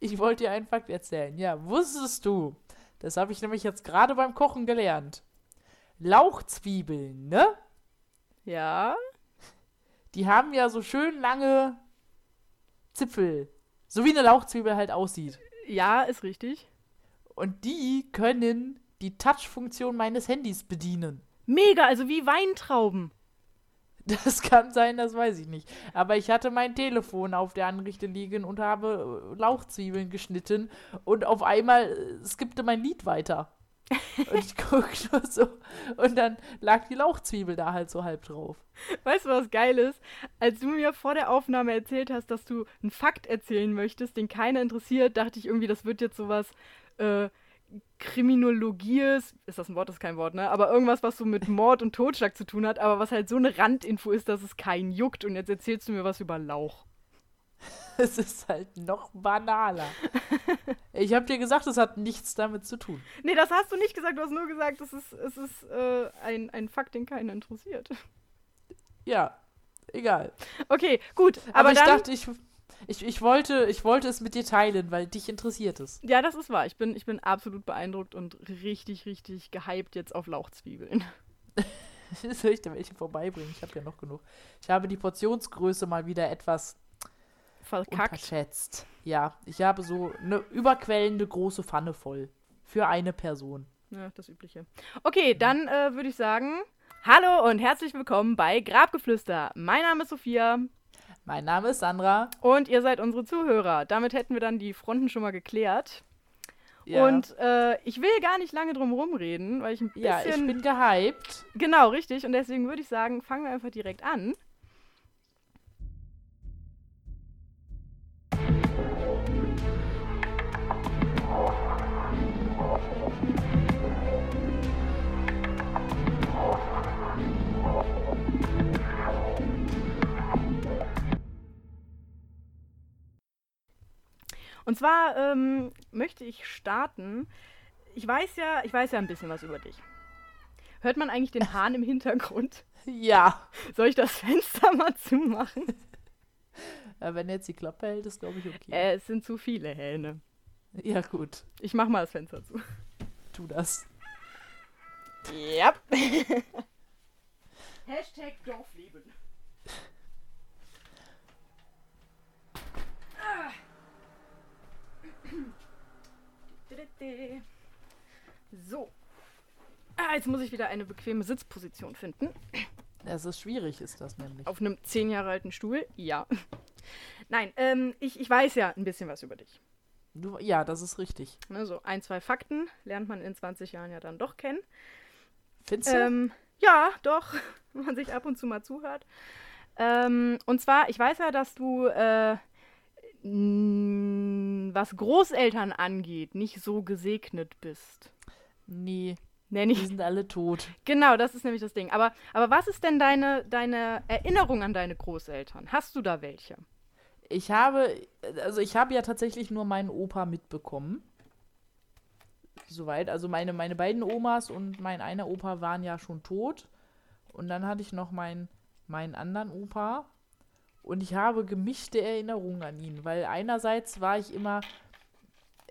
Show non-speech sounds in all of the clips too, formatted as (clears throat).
ich wollte dir einen Fakt erzählen. Ja, wusstest du? Das habe ich nämlich jetzt gerade beim Kochen gelernt. Lauchzwiebeln, ne? Ja. Die haben ja so schön lange Zipfel. So wie eine Lauchzwiebel halt aussieht. Ja, ist richtig. Und die können die Touch-Funktion meines Handys bedienen. Mega, also wie Weintrauben. Das kann sein, das weiß ich nicht. Aber ich hatte mein Telefon auf der Anrichte liegen und habe äh, Lauchzwiebeln geschnitten und auf einmal äh, skippte mein Lied weiter. Und ich (laughs) guck nur so. Und dann lag die Lauchzwiebel da halt so halb drauf. Weißt du, was geil ist? Als du mir vor der Aufnahme erzählt hast, dass du einen Fakt erzählen möchtest, den keiner interessiert, dachte ich irgendwie, das wird jetzt sowas äh, Kriminologie ist, ist das ein Wort, das ist kein Wort, ne? Aber irgendwas, was so mit Mord und Totschlag zu tun hat, aber was halt so eine Randinfo ist, dass es keinen juckt. Und jetzt erzählst du mir was über Lauch. (laughs) Es ist halt noch banaler. (laughs) ich habe dir gesagt, es hat nichts damit zu tun. Nee, das hast du nicht gesagt. Du hast nur gesagt, es ist, es ist äh, ein, ein Fakt, den keiner interessiert. Ja, egal. Okay, gut. Aber, aber ich dann, dachte, ich ich, ich, wollte, ich wollte es mit dir teilen, weil dich interessiert es. Ja, das ist wahr. Ich bin, ich bin absolut beeindruckt und richtig, richtig gehypt jetzt auf Lauchzwiebeln. (laughs) (laughs) Soll ich dir welche vorbeibringen? Ich habe ja noch genug. Ich habe die Portionsgröße mal wieder etwas Verkackt. unterschätzt. Ja, ich habe so eine überquellende große Pfanne voll. Für eine Person. Ja, das Übliche. Okay, dann äh, würde ich sagen, hallo und herzlich willkommen bei Grabgeflüster. Mein Name ist Sophia. Mein Name ist Sandra. Und ihr seid unsere Zuhörer. Damit hätten wir dann die Fronten schon mal geklärt. Ja. Und äh, ich will gar nicht lange drum rumreden, weil ich ein bisschen. Ja, ich bin gehypt. Genau, richtig. Und deswegen würde ich sagen, fangen wir einfach direkt an. Und zwar ähm, möchte ich starten. Ich weiß ja, ich weiß ja ein bisschen was über dich. Hört man eigentlich den (laughs) Hahn im Hintergrund? Ja. Soll ich das Fenster mal zumachen? Ja, (laughs) wenn jetzt die Klappe hält, ist glaube ich okay. Äh, es sind zu viele Hähne. Ja, gut. Ich mach mal das Fenster zu. Tu das. Ja. (laughs) Hashtag Dorfleben. So. Ah, jetzt muss ich wieder eine bequeme Sitzposition finden. Es ist schwierig, ist das nämlich. Auf einem zehn Jahre alten Stuhl? Ja. Nein, ähm, ich, ich weiß ja ein bisschen was über dich. Du, ja, das ist richtig. Ne, so ein, zwei Fakten lernt man in 20 Jahren ja dann doch kennen. Findest du? Ähm, ja, doch, (laughs) wenn man sich ab und zu mal zuhört. Ähm, und zwar, ich weiß ja, dass du äh, was Großeltern angeht, nicht so gesegnet bist. Nee. Nee, nicht. Die sind alle tot. Genau, das ist nämlich das Ding. Aber, aber was ist denn deine, deine Erinnerung an deine Großeltern? Hast du da welche? Ich habe, also ich habe ja tatsächlich nur meinen Opa mitbekommen. Soweit. Also meine, meine beiden Omas und mein einer Opa waren ja schon tot. Und dann hatte ich noch meinen, meinen anderen Opa, und ich habe gemischte Erinnerungen an ihn, weil einerseits war ich immer,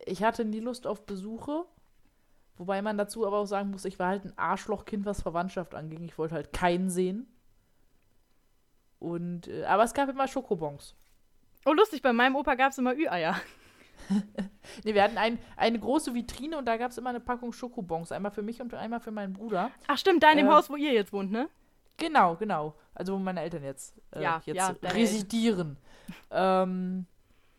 ich hatte nie Lust auf Besuche, wobei man dazu aber auch sagen muss, ich war halt ein Arschlochkind, was Verwandtschaft anging. Ich wollte halt keinen sehen. Und, äh, aber es gab immer Schokobons. Oh, lustig, bei meinem Opa gab es immer Ü-Eier. (laughs) nee, wir hatten ein, eine große Vitrine und da gab es immer eine Packung Schokobons. Einmal für mich und einmal für meinen Bruder. Ach stimmt, da in dem äh, Haus, wo ihr jetzt wohnt, ne? Genau, genau. Also wo meine Eltern jetzt, äh, ja, jetzt ja, residieren. ähm,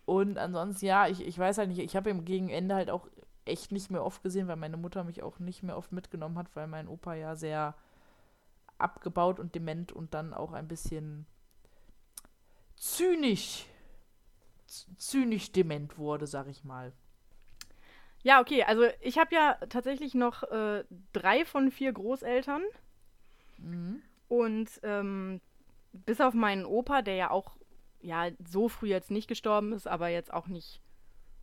und ansonsten, ja, ich, ich weiß halt nicht, ich habe im Gegenende halt auch echt nicht mehr oft gesehen, weil meine Mutter mich auch nicht mehr oft mitgenommen hat, weil mein Opa ja sehr abgebaut und dement und dann auch ein bisschen zynisch, zynisch dement wurde, sag ich mal. Ja, okay, also ich habe ja tatsächlich noch äh, drei von vier Großeltern. Mhm. Und ähm, bis auf meinen Opa, der ja auch ja so früh jetzt nicht gestorben ist, aber jetzt auch nicht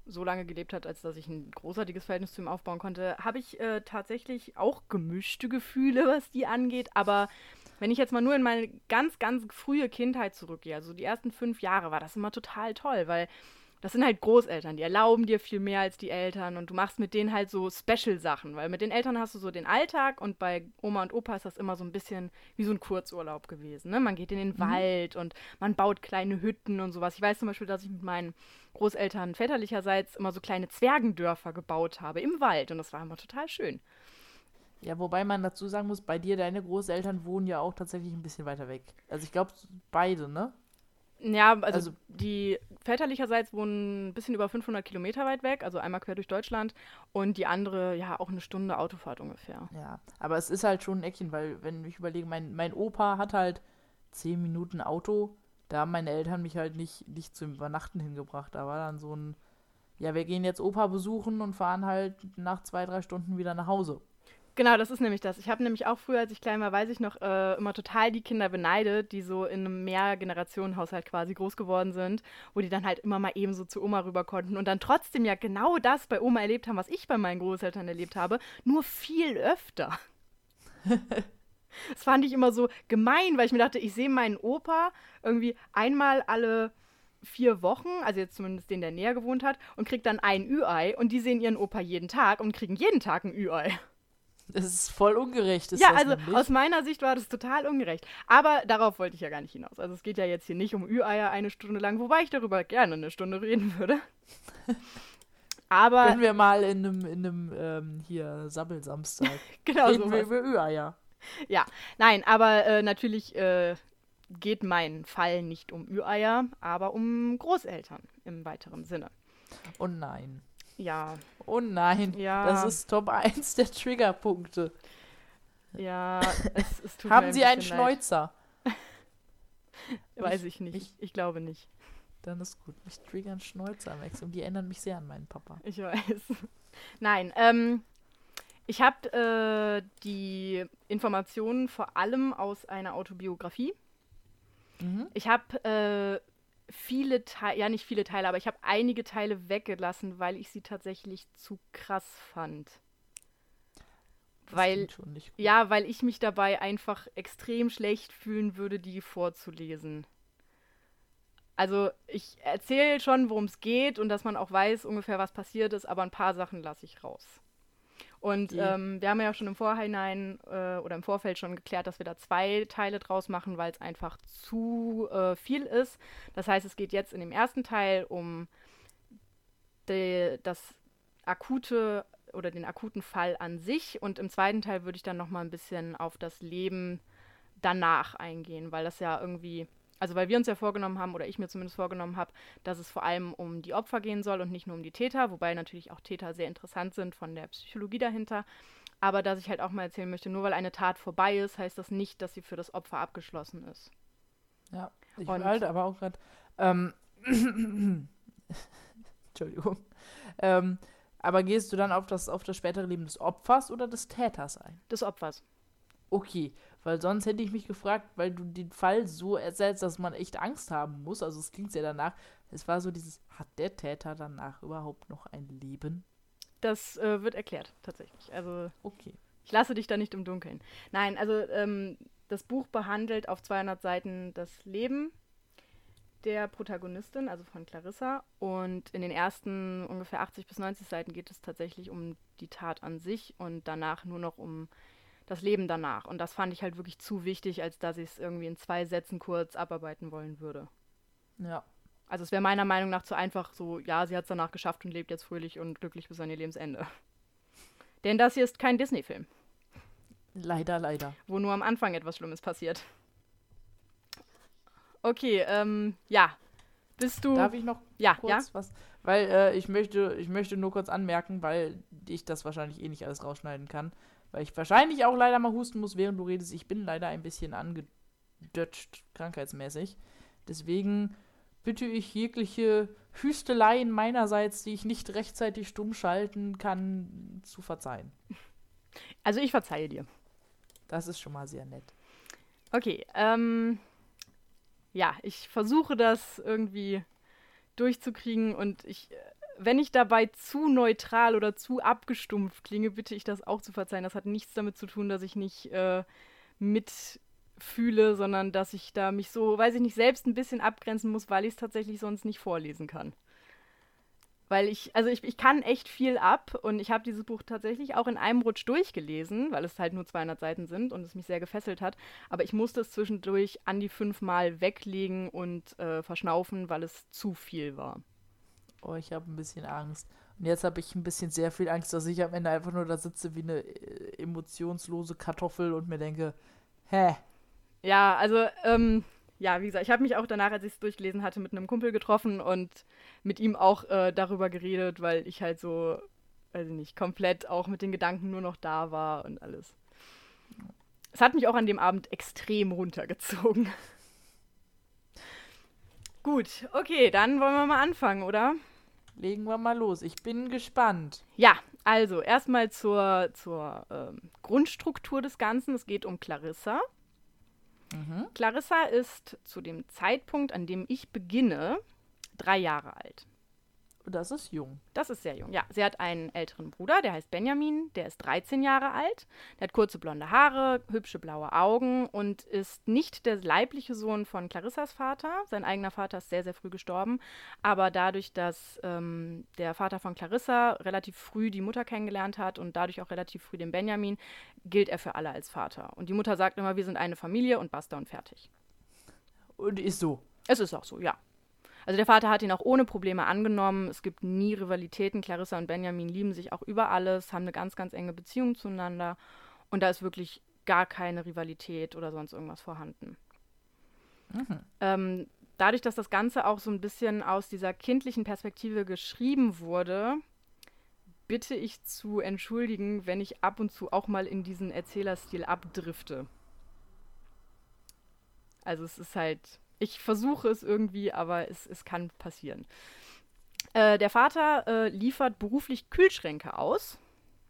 so lange gelebt hat, als dass ich ein großartiges Verhältnis zu ihm aufbauen konnte, habe ich äh, tatsächlich auch gemischte Gefühle, (laughs) was die angeht. Aber wenn ich jetzt mal nur in meine ganz, ganz frühe Kindheit zurückgehe, also die ersten fünf Jahre, war das immer total toll, weil das sind halt Großeltern, die erlauben dir viel mehr als die Eltern und du machst mit denen halt so Special-Sachen, weil mit den Eltern hast du so den Alltag und bei Oma und Opa ist das immer so ein bisschen wie so ein Kurzurlaub gewesen. Ne? Man geht in den mhm. Wald und man baut kleine Hütten und sowas. Ich weiß zum Beispiel, dass ich mit meinen Großeltern väterlicherseits immer so kleine Zwergendörfer gebaut habe im Wald und das war immer total schön. Ja, wobei man dazu sagen muss, bei dir, deine Großeltern wohnen ja auch tatsächlich ein bisschen weiter weg. Also ich glaube, beide, ne? Ja, also, also, die väterlicherseits wohnen ein bisschen über 500 Kilometer weit weg, also einmal quer durch Deutschland und die andere ja auch eine Stunde Autofahrt ungefähr. Ja, aber es ist halt schon ein Eckchen, weil wenn ich überlege, mein, mein Opa hat halt 10 Minuten Auto, da haben meine Eltern mich halt nicht, nicht zum Übernachten hingebracht. Da war dann so ein, ja, wir gehen jetzt Opa besuchen und fahren halt nach zwei, drei Stunden wieder nach Hause. Genau, das ist nämlich das. Ich habe nämlich auch früher, als ich klein war, weiß ich noch, äh, immer total die Kinder beneidet, die so in einem Mehrgenerationenhaushalt quasi groß geworden sind, wo die dann halt immer mal eben so zu Oma rüber konnten und dann trotzdem ja genau das bei Oma erlebt haben, was ich bei meinen Großeltern erlebt habe, nur viel öfter. das fand ich immer so gemein, weil ich mir dachte, ich sehe meinen Opa irgendwie einmal alle vier Wochen, also jetzt zumindest den, der näher gewohnt hat, und kriegt dann ein Ü-Ei und die sehen ihren Opa jeden Tag und kriegen jeden Tag ein Ü-Ei. Das ist voll ungerecht. Ist ja, also nämlich. aus meiner Sicht war das total ungerecht. Aber darauf wollte ich ja gar nicht hinaus. Also es geht ja jetzt hier nicht um Ü-Eier eine Stunde lang, wobei ich darüber gerne eine Stunde reden würde. (laughs) Aber. Können wir mal in einem, in einem ähm, hier Sabbelsamstag. (laughs) genau reden wir über Ü-Eier. Ja, nein, aber äh, natürlich äh, geht mein Fall nicht um Ü-Eier, aber um Großeltern im weiteren Sinne. Oh nein. Ja. Oh nein. Ja. Das ist Top 1 der Triggerpunkte. Ja, es, es tut Haben mir ein Sie einen Schnäuzer? (laughs) Weiß ich nicht. Ich, ich, glaube nicht. Dann ist gut. Mich triggern Schnäuzer am und die erinnern mich sehr an meinen Papa. Ich weiß. (laughs) Nein, ähm, ich habe äh, die Informationen vor allem aus einer Autobiografie. Mhm. Ich habe äh, viele Teile, ja nicht viele Teile, aber ich habe einige Teile weggelassen, weil ich sie tatsächlich zu krass fand. Das weil, ja, weil ich mich dabei einfach extrem schlecht fühlen würde, die vorzulesen. Also ich erzähle schon, worum es geht und dass man auch weiß ungefähr, was passiert ist, aber ein paar Sachen lasse ich raus. Und mhm. ähm, wir haben ja schon im Vorhinein äh, oder im Vorfeld schon geklärt, dass wir da zwei Teile draus machen, weil es einfach zu äh, viel ist. Das heißt, es geht jetzt in dem ersten Teil um de, das akute oder den akuten Fall an sich und im zweiten Teil würde ich dann noch mal ein bisschen auf das Leben danach eingehen, weil das ja irgendwie also weil wir uns ja vorgenommen haben, oder ich mir zumindest vorgenommen habe, dass es vor allem um die Opfer gehen soll und nicht nur um die Täter, wobei natürlich auch Täter sehr interessant sind von der Psychologie dahinter. Aber dass ich halt auch mal erzählen möchte, nur weil eine Tat vorbei ist, heißt das nicht, dass sie für das Opfer abgeschlossen ist. Ja, ich und halt aber auch gerade. Ähm, (laughs) Entschuldigung. Ähm, aber gehst du dann auf das, auf das spätere Leben des Opfers oder des Täters ein? Des Opfers. Okay, weil sonst hätte ich mich gefragt, weil du den Fall so ersetzt, dass man echt Angst haben muss. Also es klingt ja danach. Es war so dieses, hat der Täter danach überhaupt noch ein Leben? Das äh, wird erklärt, tatsächlich. Also. Okay. Ich lasse dich da nicht im Dunkeln. Nein, also ähm, das Buch behandelt auf 200 Seiten das Leben der Protagonistin, also von Clarissa. Und in den ersten ungefähr 80 bis 90 Seiten geht es tatsächlich um die Tat an sich und danach nur noch um das Leben danach. Und das fand ich halt wirklich zu wichtig, als dass ich es irgendwie in zwei Sätzen kurz abarbeiten wollen würde. Ja. Also es wäre meiner Meinung nach zu einfach so, ja, sie hat es danach geschafft und lebt jetzt fröhlich und glücklich bis an ihr Lebensende. (laughs) Denn das hier ist kein Disney-Film. Leider, leider. Wo nur am Anfang etwas Schlimmes passiert. Okay, ähm, ja. Bist du. Darf ich noch ja, kurz ja? was? Weil äh, ich, möchte, ich möchte nur kurz anmerken, weil ich das wahrscheinlich eh nicht alles rausschneiden kann weil ich wahrscheinlich auch leider mal husten muss, während du redest. Ich bin leider ein bisschen angedutscht, krankheitsmäßig. Deswegen bitte ich jegliche Hüsteleien meinerseits, die ich nicht rechtzeitig stumm schalten kann, zu verzeihen. Also ich verzeihe dir. Das ist schon mal sehr nett. Okay, ähm, ja, ich versuche das irgendwie durchzukriegen und ich äh, wenn ich dabei zu neutral oder zu abgestumpft klinge, bitte ich das auch zu verzeihen. Das hat nichts damit zu tun, dass ich nicht äh, mitfühle, sondern dass ich da mich so, weiß ich nicht, selbst ein bisschen abgrenzen muss, weil ich es tatsächlich sonst nicht vorlesen kann. weil ich, also ich, ich kann echt viel ab und ich habe dieses Buch tatsächlich auch in einem Rutsch durchgelesen, weil es halt nur 200 Seiten sind und es mich sehr gefesselt hat. Aber ich musste es zwischendurch an die fünfmal weglegen und äh, verschnaufen, weil es zu viel war. Oh, ich habe ein bisschen Angst. Und jetzt habe ich ein bisschen sehr viel Angst, dass ich am Ende einfach nur da sitze wie eine äh, emotionslose Kartoffel und mir denke, hä? Ja, also, ähm, ja, wie gesagt, ich habe mich auch danach, als ich es durchgelesen hatte, mit einem Kumpel getroffen und mit ihm auch äh, darüber geredet, weil ich halt so, weiß ich nicht, komplett auch mit den Gedanken nur noch da war und alles. Es hat mich auch an dem Abend extrem runtergezogen. (laughs) Gut, okay, dann wollen wir mal anfangen, oder? Legen wir mal los. Ich bin gespannt. Ja, also erstmal zur, zur ähm, Grundstruktur des Ganzen. Es geht um Clarissa. Mhm. Clarissa ist zu dem Zeitpunkt, an dem ich beginne, drei Jahre alt. Das ist jung. Das ist sehr jung, ja. Sie hat einen älteren Bruder, der heißt Benjamin, der ist 13 Jahre alt. Der hat kurze blonde Haare, hübsche blaue Augen und ist nicht der leibliche Sohn von Clarissas Vater. Sein eigener Vater ist sehr, sehr früh gestorben. Aber dadurch, dass ähm, der Vater von Clarissa relativ früh die Mutter kennengelernt hat und dadurch auch relativ früh den Benjamin, gilt er für alle als Vater. Und die Mutter sagt immer, wir sind eine Familie und basta und fertig. Und ist so. Es ist auch so, ja. Also der Vater hat ihn auch ohne Probleme angenommen. Es gibt nie Rivalitäten. Clarissa und Benjamin lieben sich auch über alles, haben eine ganz, ganz enge Beziehung zueinander. Und da ist wirklich gar keine Rivalität oder sonst irgendwas vorhanden. Mhm. Ähm, dadurch, dass das Ganze auch so ein bisschen aus dieser kindlichen Perspektive geschrieben wurde, bitte ich zu entschuldigen, wenn ich ab und zu auch mal in diesen Erzählerstil abdrifte. Also es ist halt ich versuche es irgendwie, aber es, es kann passieren. Äh, der Vater äh, liefert beruflich Kühlschränke aus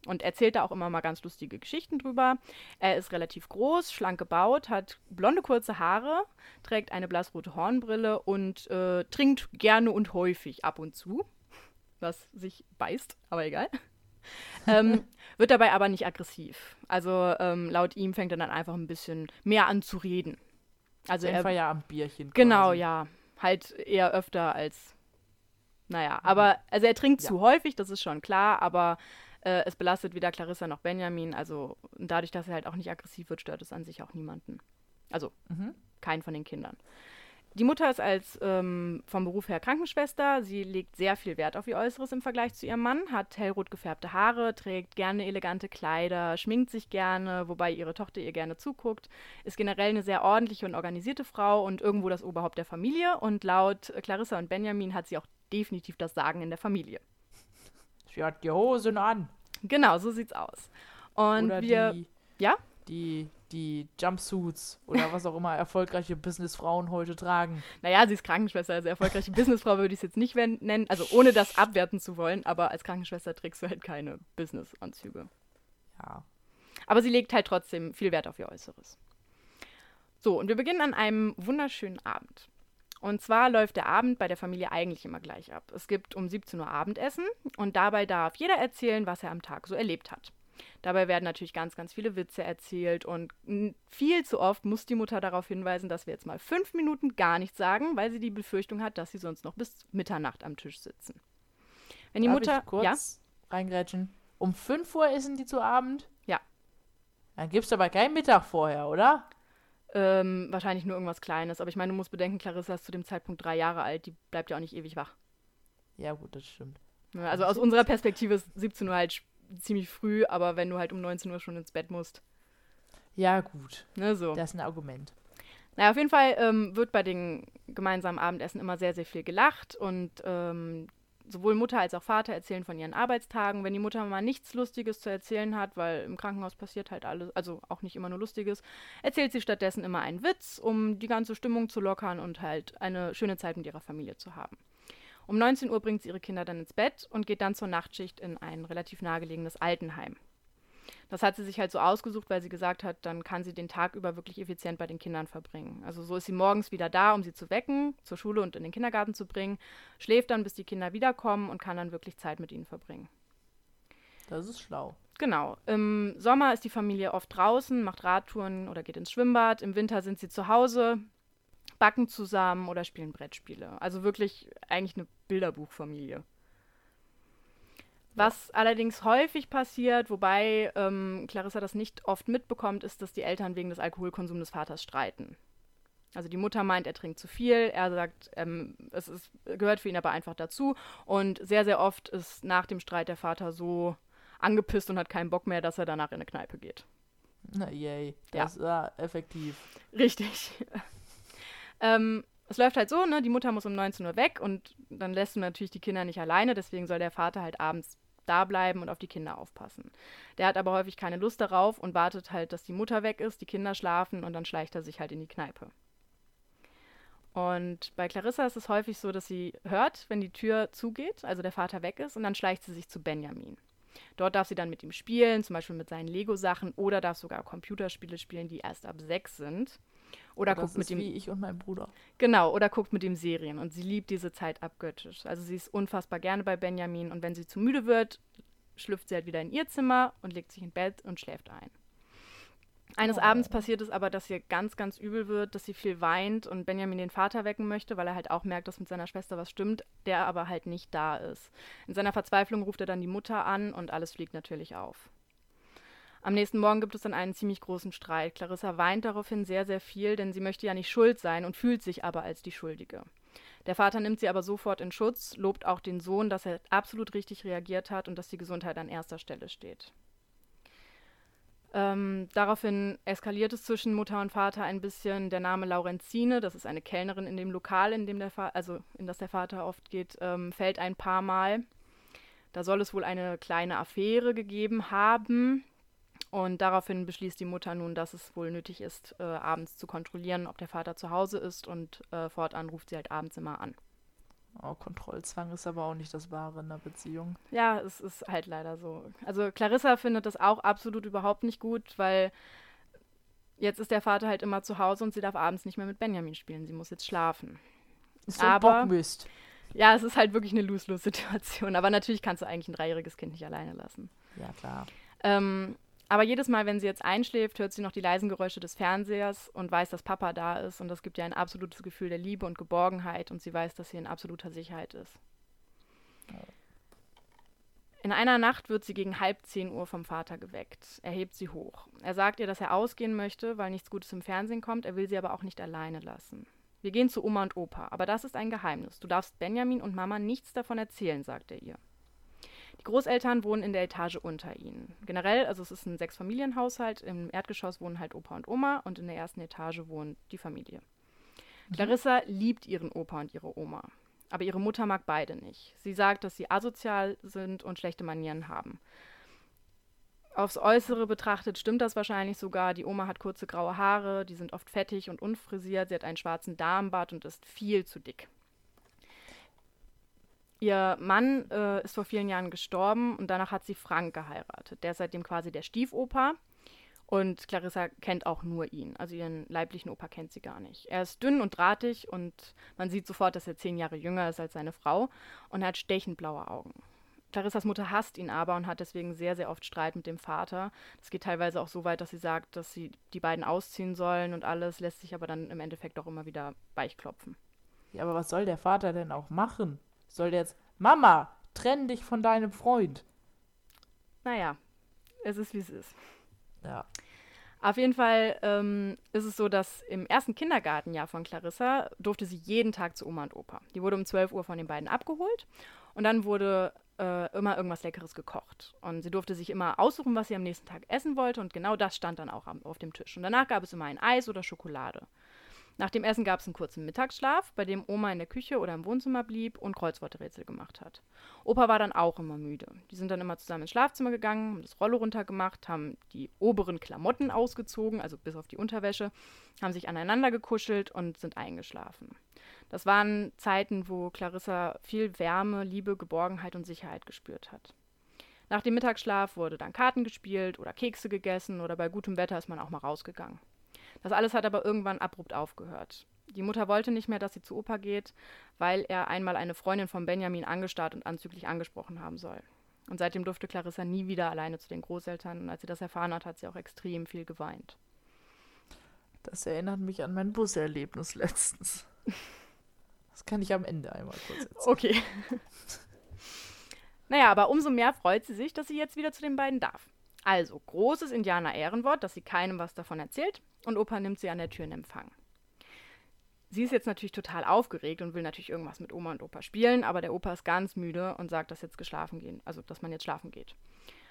und erzählt da auch immer mal ganz lustige Geschichten drüber. Er ist relativ groß, schlank gebaut, hat blonde kurze Haare, trägt eine blassrote Hornbrille und äh, trinkt gerne und häufig ab und zu, was sich beißt, aber egal. (laughs) ähm, wird dabei aber nicht aggressiv. Also ähm, laut ihm fängt er dann einfach ein bisschen mehr an zu reden. Also Ein er Feierabendbierchen. Genau, quasi. ja. Halt eher öfter als. Naja, mhm. aber also er trinkt ja. zu häufig, das ist schon klar, aber äh, es belastet weder Clarissa noch Benjamin. Also dadurch, dass er halt auch nicht aggressiv wird, stört es an sich auch niemanden. Also mhm. keinen von den Kindern. Die Mutter ist als ähm, vom Beruf her Krankenschwester. Sie legt sehr viel Wert auf ihr Äußeres im Vergleich zu ihrem Mann, hat hellrot gefärbte Haare, trägt gerne elegante Kleider, schminkt sich gerne, wobei ihre Tochter ihr gerne zuguckt, ist generell eine sehr ordentliche und organisierte Frau und irgendwo das Oberhaupt der Familie. Und laut Clarissa und Benjamin hat sie auch definitiv das Sagen in der Familie. Sie hat die Hosen an. Genau, so sieht's aus. Und Oder wir. Die, ja? Die die Jumpsuits oder was auch immer erfolgreiche Businessfrauen heute tragen. Naja, sie ist Krankenschwester, also erfolgreiche Businessfrau würde ich es jetzt nicht nennen, also ohne das abwerten zu wollen, aber als Krankenschwester trägst du halt keine Businessanzüge. Ja. Aber sie legt halt trotzdem viel Wert auf ihr Äußeres. So, und wir beginnen an einem wunderschönen Abend. Und zwar läuft der Abend bei der Familie eigentlich immer gleich ab. Es gibt um 17 Uhr Abendessen und dabei darf jeder erzählen, was er am Tag so erlebt hat. Dabei werden natürlich ganz, ganz viele Witze erzählt und viel zu oft muss die Mutter darauf hinweisen, dass wir jetzt mal fünf Minuten gar nichts sagen, weil sie die Befürchtung hat, dass sie sonst noch bis Mitternacht am Tisch sitzen. Wenn die Darf Mutter. Ich kurz ja? reingrätschen. Um 5 Uhr essen die zu Abend? Ja. Dann gibt es aber keinen Mittag vorher, oder? Ähm, wahrscheinlich nur irgendwas Kleines. Aber ich meine, du musst bedenken, Clarissa ist zu dem Zeitpunkt drei Jahre alt. Die bleibt ja auch nicht ewig wach. Ja, gut, das stimmt. Also aus unserer Perspektive ist 17 Uhr halt ziemlich früh, aber wenn du halt um 19 Uhr schon ins Bett musst. Ja, gut. Ne, so. Das ist ein Argument. Naja, auf jeden Fall ähm, wird bei den gemeinsamen Abendessen immer sehr, sehr viel gelacht und ähm, sowohl Mutter als auch Vater erzählen von ihren Arbeitstagen. Wenn die Mutter mal nichts Lustiges zu erzählen hat, weil im Krankenhaus passiert halt alles, also auch nicht immer nur Lustiges, erzählt sie stattdessen immer einen Witz, um die ganze Stimmung zu lockern und halt eine schöne Zeit mit ihrer Familie zu haben. Um 19 Uhr bringt sie ihre Kinder dann ins Bett und geht dann zur Nachtschicht in ein relativ nahegelegenes Altenheim. Das hat sie sich halt so ausgesucht, weil sie gesagt hat, dann kann sie den Tag über wirklich effizient bei den Kindern verbringen. Also so ist sie morgens wieder da, um sie zu wecken, zur Schule und in den Kindergarten zu bringen, schläft dann, bis die Kinder wiederkommen und kann dann wirklich Zeit mit ihnen verbringen. Das ist schlau. Genau. Im Sommer ist die Familie oft draußen, macht Radtouren oder geht ins Schwimmbad. Im Winter sind sie zu Hause, backen zusammen oder spielen Brettspiele. Also wirklich eigentlich eine Bilderbuchfamilie. Was allerdings häufig passiert, wobei ähm, Clarissa das nicht oft mitbekommt, ist, dass die Eltern wegen des Alkoholkonsums des Vaters streiten. Also die Mutter meint, er trinkt zu viel, er sagt, ähm, es ist, gehört für ihn aber einfach dazu. Und sehr, sehr oft ist nach dem Streit der Vater so angepisst und hat keinen Bock mehr, dass er danach in eine Kneipe geht. Na yay, das ja. war effektiv. Richtig. (laughs) ähm, es läuft halt so, ne, die Mutter muss um 19 Uhr weg und dann lässt du natürlich die Kinder nicht alleine, deswegen soll der Vater halt abends da bleiben und auf die Kinder aufpassen. Der hat aber häufig keine Lust darauf und wartet halt, dass die Mutter weg ist, die Kinder schlafen und dann schleicht er sich halt in die Kneipe. Und bei Clarissa ist es häufig so, dass sie hört, wenn die Tür zugeht, also der Vater weg ist, und dann schleicht sie sich zu Benjamin. Dort darf sie dann mit ihm spielen, zum Beispiel mit seinen Lego-Sachen, oder darf sogar Computerspiele spielen, die erst ab sechs sind. Oder das guckt mit ihm. Wie ich und mein Bruder. Genau, oder guckt mit ihm Serien. Und sie liebt diese Zeit abgöttisch. Also sie ist unfassbar gerne bei Benjamin. Und wenn sie zu müde wird, schlüpft sie halt wieder in ihr Zimmer und legt sich in Bett und schläft ein. Eines oh. Abends passiert es aber, dass ihr ganz, ganz übel wird, dass sie viel weint und Benjamin den Vater wecken möchte, weil er halt auch merkt, dass mit seiner Schwester was stimmt, der aber halt nicht da ist. In seiner Verzweiflung ruft er dann die Mutter an und alles fliegt natürlich auf. Am nächsten Morgen gibt es dann einen ziemlich großen Streit. Clarissa weint daraufhin sehr, sehr viel, denn sie möchte ja nicht schuld sein und fühlt sich aber als die Schuldige. Der Vater nimmt sie aber sofort in Schutz, lobt auch den Sohn, dass er absolut richtig reagiert hat und dass die Gesundheit an erster Stelle steht. Ähm, daraufhin eskaliert es zwischen Mutter und Vater ein bisschen. Der Name Laurenzine, das ist eine Kellnerin in dem Lokal, in dem der Vater, also in das der Vater oft geht, ähm, fällt ein paar Mal. Da soll es wohl eine kleine Affäre gegeben haben. Und daraufhin beschließt die Mutter nun, dass es wohl nötig ist, äh, abends zu kontrollieren, ob der Vater zu Hause ist. Und äh, fortan ruft sie halt abends immer an. Oh, Kontrollzwang ist aber auch nicht das Wahre in einer Beziehung. Ja, es ist halt leider so. Also Clarissa findet das auch absolut überhaupt nicht gut, weil jetzt ist der Vater halt immer zu Hause und sie darf abends nicht mehr mit Benjamin spielen. Sie muss jetzt schlafen. Ist so aber Bockmist. Ja, es ist halt wirklich eine Lose-Lose-Situation. Aber natürlich kannst du eigentlich ein dreijähriges Kind nicht alleine lassen. Ja, klar. Ähm, aber jedes Mal, wenn sie jetzt einschläft, hört sie noch die leisen Geräusche des Fernsehers und weiß, dass Papa da ist. Und das gibt ihr ein absolutes Gefühl der Liebe und Geborgenheit. Und sie weiß, dass sie in absoluter Sicherheit ist. In einer Nacht wird sie gegen halb zehn Uhr vom Vater geweckt. Er hebt sie hoch. Er sagt ihr, dass er ausgehen möchte, weil nichts Gutes im Fernsehen kommt. Er will sie aber auch nicht alleine lassen. Wir gehen zu Oma und Opa, aber das ist ein Geheimnis. Du darfst Benjamin und Mama nichts davon erzählen, sagt er ihr. Großeltern wohnen in der Etage unter ihnen. Generell, also es ist ein Sechsfamilienhaushalt. Im Erdgeschoss wohnen halt Opa und Oma und in der ersten Etage wohnt die Familie. Mhm. Clarissa liebt ihren Opa und ihre Oma. Aber ihre Mutter mag beide nicht. Sie sagt, dass sie asozial sind und schlechte Manieren haben. Aufs Äußere betrachtet stimmt das wahrscheinlich sogar. Die Oma hat kurze graue Haare, die sind oft fettig und unfrisiert. Sie hat einen schwarzen Darmbart und ist viel zu dick. Ihr Mann äh, ist vor vielen Jahren gestorben und danach hat sie Frank geheiratet. Der ist seitdem quasi der Stiefoper. Und Clarissa kennt auch nur ihn. Also ihren leiblichen Opa kennt sie gar nicht. Er ist dünn und drahtig und man sieht sofort, dass er zehn Jahre jünger ist als seine Frau und er hat stechend blaue Augen. Clarissas Mutter hasst ihn aber und hat deswegen sehr, sehr oft Streit mit dem Vater. Das geht teilweise auch so weit, dass sie sagt, dass sie die beiden ausziehen sollen und alles, lässt sich aber dann im Endeffekt auch immer wieder weichklopfen. Ja, aber was soll der Vater denn auch machen? Soll jetzt, Mama, trenn dich von deinem Freund? Naja, es ist wie es ist. Ja. Auf jeden Fall ähm, ist es so, dass im ersten Kindergartenjahr von Clarissa durfte sie jeden Tag zu Oma und Opa. Die wurde um 12 Uhr von den beiden abgeholt und dann wurde äh, immer irgendwas Leckeres gekocht. Und sie durfte sich immer aussuchen, was sie am nächsten Tag essen wollte und genau das stand dann auch am, auf dem Tisch. Und danach gab es immer ein Eis oder Schokolade. Nach dem Essen gab es einen kurzen Mittagsschlaf, bei dem Oma in der Küche oder im Wohnzimmer blieb und Kreuzworträtsel gemacht hat. Opa war dann auch immer müde. Die sind dann immer zusammen ins Schlafzimmer gegangen, haben das Rollo runtergemacht, haben die oberen Klamotten ausgezogen, also bis auf die Unterwäsche, haben sich aneinander gekuschelt und sind eingeschlafen. Das waren Zeiten, wo Clarissa viel Wärme, Liebe, Geborgenheit und Sicherheit gespürt hat. Nach dem Mittagsschlaf wurde dann Karten gespielt oder Kekse gegessen oder bei gutem Wetter ist man auch mal rausgegangen. Das alles hat aber irgendwann abrupt aufgehört. Die Mutter wollte nicht mehr, dass sie zu Opa geht, weil er einmal eine Freundin von Benjamin angestarrt und anzüglich angesprochen haben soll. Und seitdem durfte Clarissa nie wieder alleine zu den Großeltern. Und als sie das erfahren hat, hat sie auch extrem viel geweint. Das erinnert mich an mein Buserlebnis letztens. Das kann ich am Ende einmal kurz erzählen. Okay. (laughs) Naja, aber umso mehr freut sie sich, dass sie jetzt wieder zu den beiden darf. Also, großes Indianer-Ehrenwort, dass sie keinem was davon erzählt und Opa nimmt sie an der Tür in Empfang. Sie ist jetzt natürlich total aufgeregt und will natürlich irgendwas mit Oma und Opa spielen, aber der Opa ist ganz müde und sagt, dass jetzt geschlafen gehen, also dass man jetzt schlafen geht.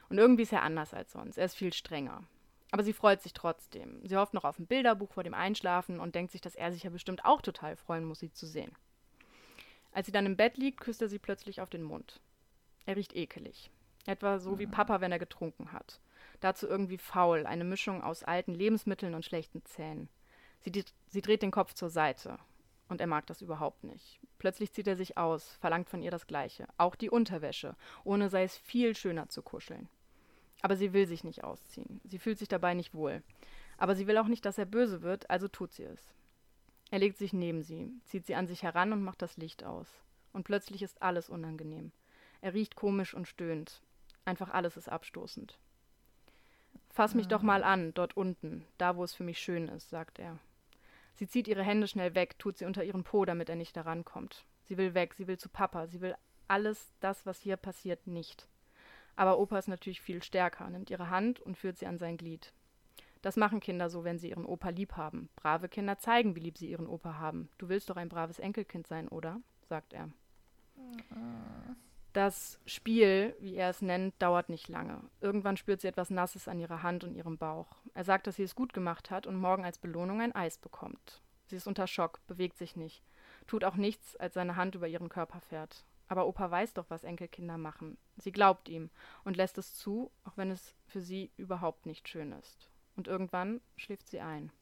Und irgendwie ist er anders als sonst. Er ist viel strenger. Aber sie freut sich trotzdem. Sie hofft noch auf ein Bilderbuch vor dem Einschlafen und denkt sich, dass er sich ja bestimmt auch total freuen muss, sie zu sehen. Als sie dann im Bett liegt, küsst er sie plötzlich auf den Mund. Er riecht ekelig. Etwa so wie Papa, wenn er getrunken hat. Dazu irgendwie faul, eine Mischung aus alten Lebensmitteln und schlechten Zähnen. Sie, sie dreht den Kopf zur Seite. Und er mag das überhaupt nicht. Plötzlich zieht er sich aus, verlangt von ihr das Gleiche. Auch die Unterwäsche, ohne sei es viel schöner zu kuscheln. Aber sie will sich nicht ausziehen. Sie fühlt sich dabei nicht wohl. Aber sie will auch nicht, dass er böse wird, also tut sie es. Er legt sich neben sie, zieht sie an sich heran und macht das Licht aus. Und plötzlich ist alles unangenehm. Er riecht komisch und stöhnt. Einfach alles ist abstoßend. Fass mich doch mal an, dort unten, da wo es für mich schön ist, sagt er. Sie zieht ihre Hände schnell weg, tut sie unter ihren Po, damit er nicht herankommt. Sie will weg, sie will zu Papa, sie will alles das, was hier passiert, nicht. Aber Opa ist natürlich viel stärker, nimmt ihre Hand und führt sie an sein Glied. Das machen Kinder so, wenn sie ihren Opa lieb haben. Brave Kinder zeigen, wie lieb sie ihren Opa haben. Du willst doch ein braves Enkelkind sein, oder? sagt er. Das Spiel, wie er es nennt, dauert nicht lange. Irgendwann spürt sie etwas Nasses an ihrer Hand und ihrem Bauch. Er sagt, dass sie es gut gemacht hat und morgen als Belohnung ein Eis bekommt. Sie ist unter Schock, bewegt sich nicht, tut auch nichts, als seine Hand über ihren Körper fährt. Aber Opa weiß doch, was Enkelkinder machen. Sie glaubt ihm und lässt es zu, auch wenn es für sie überhaupt nicht schön ist. Und irgendwann schläft sie ein.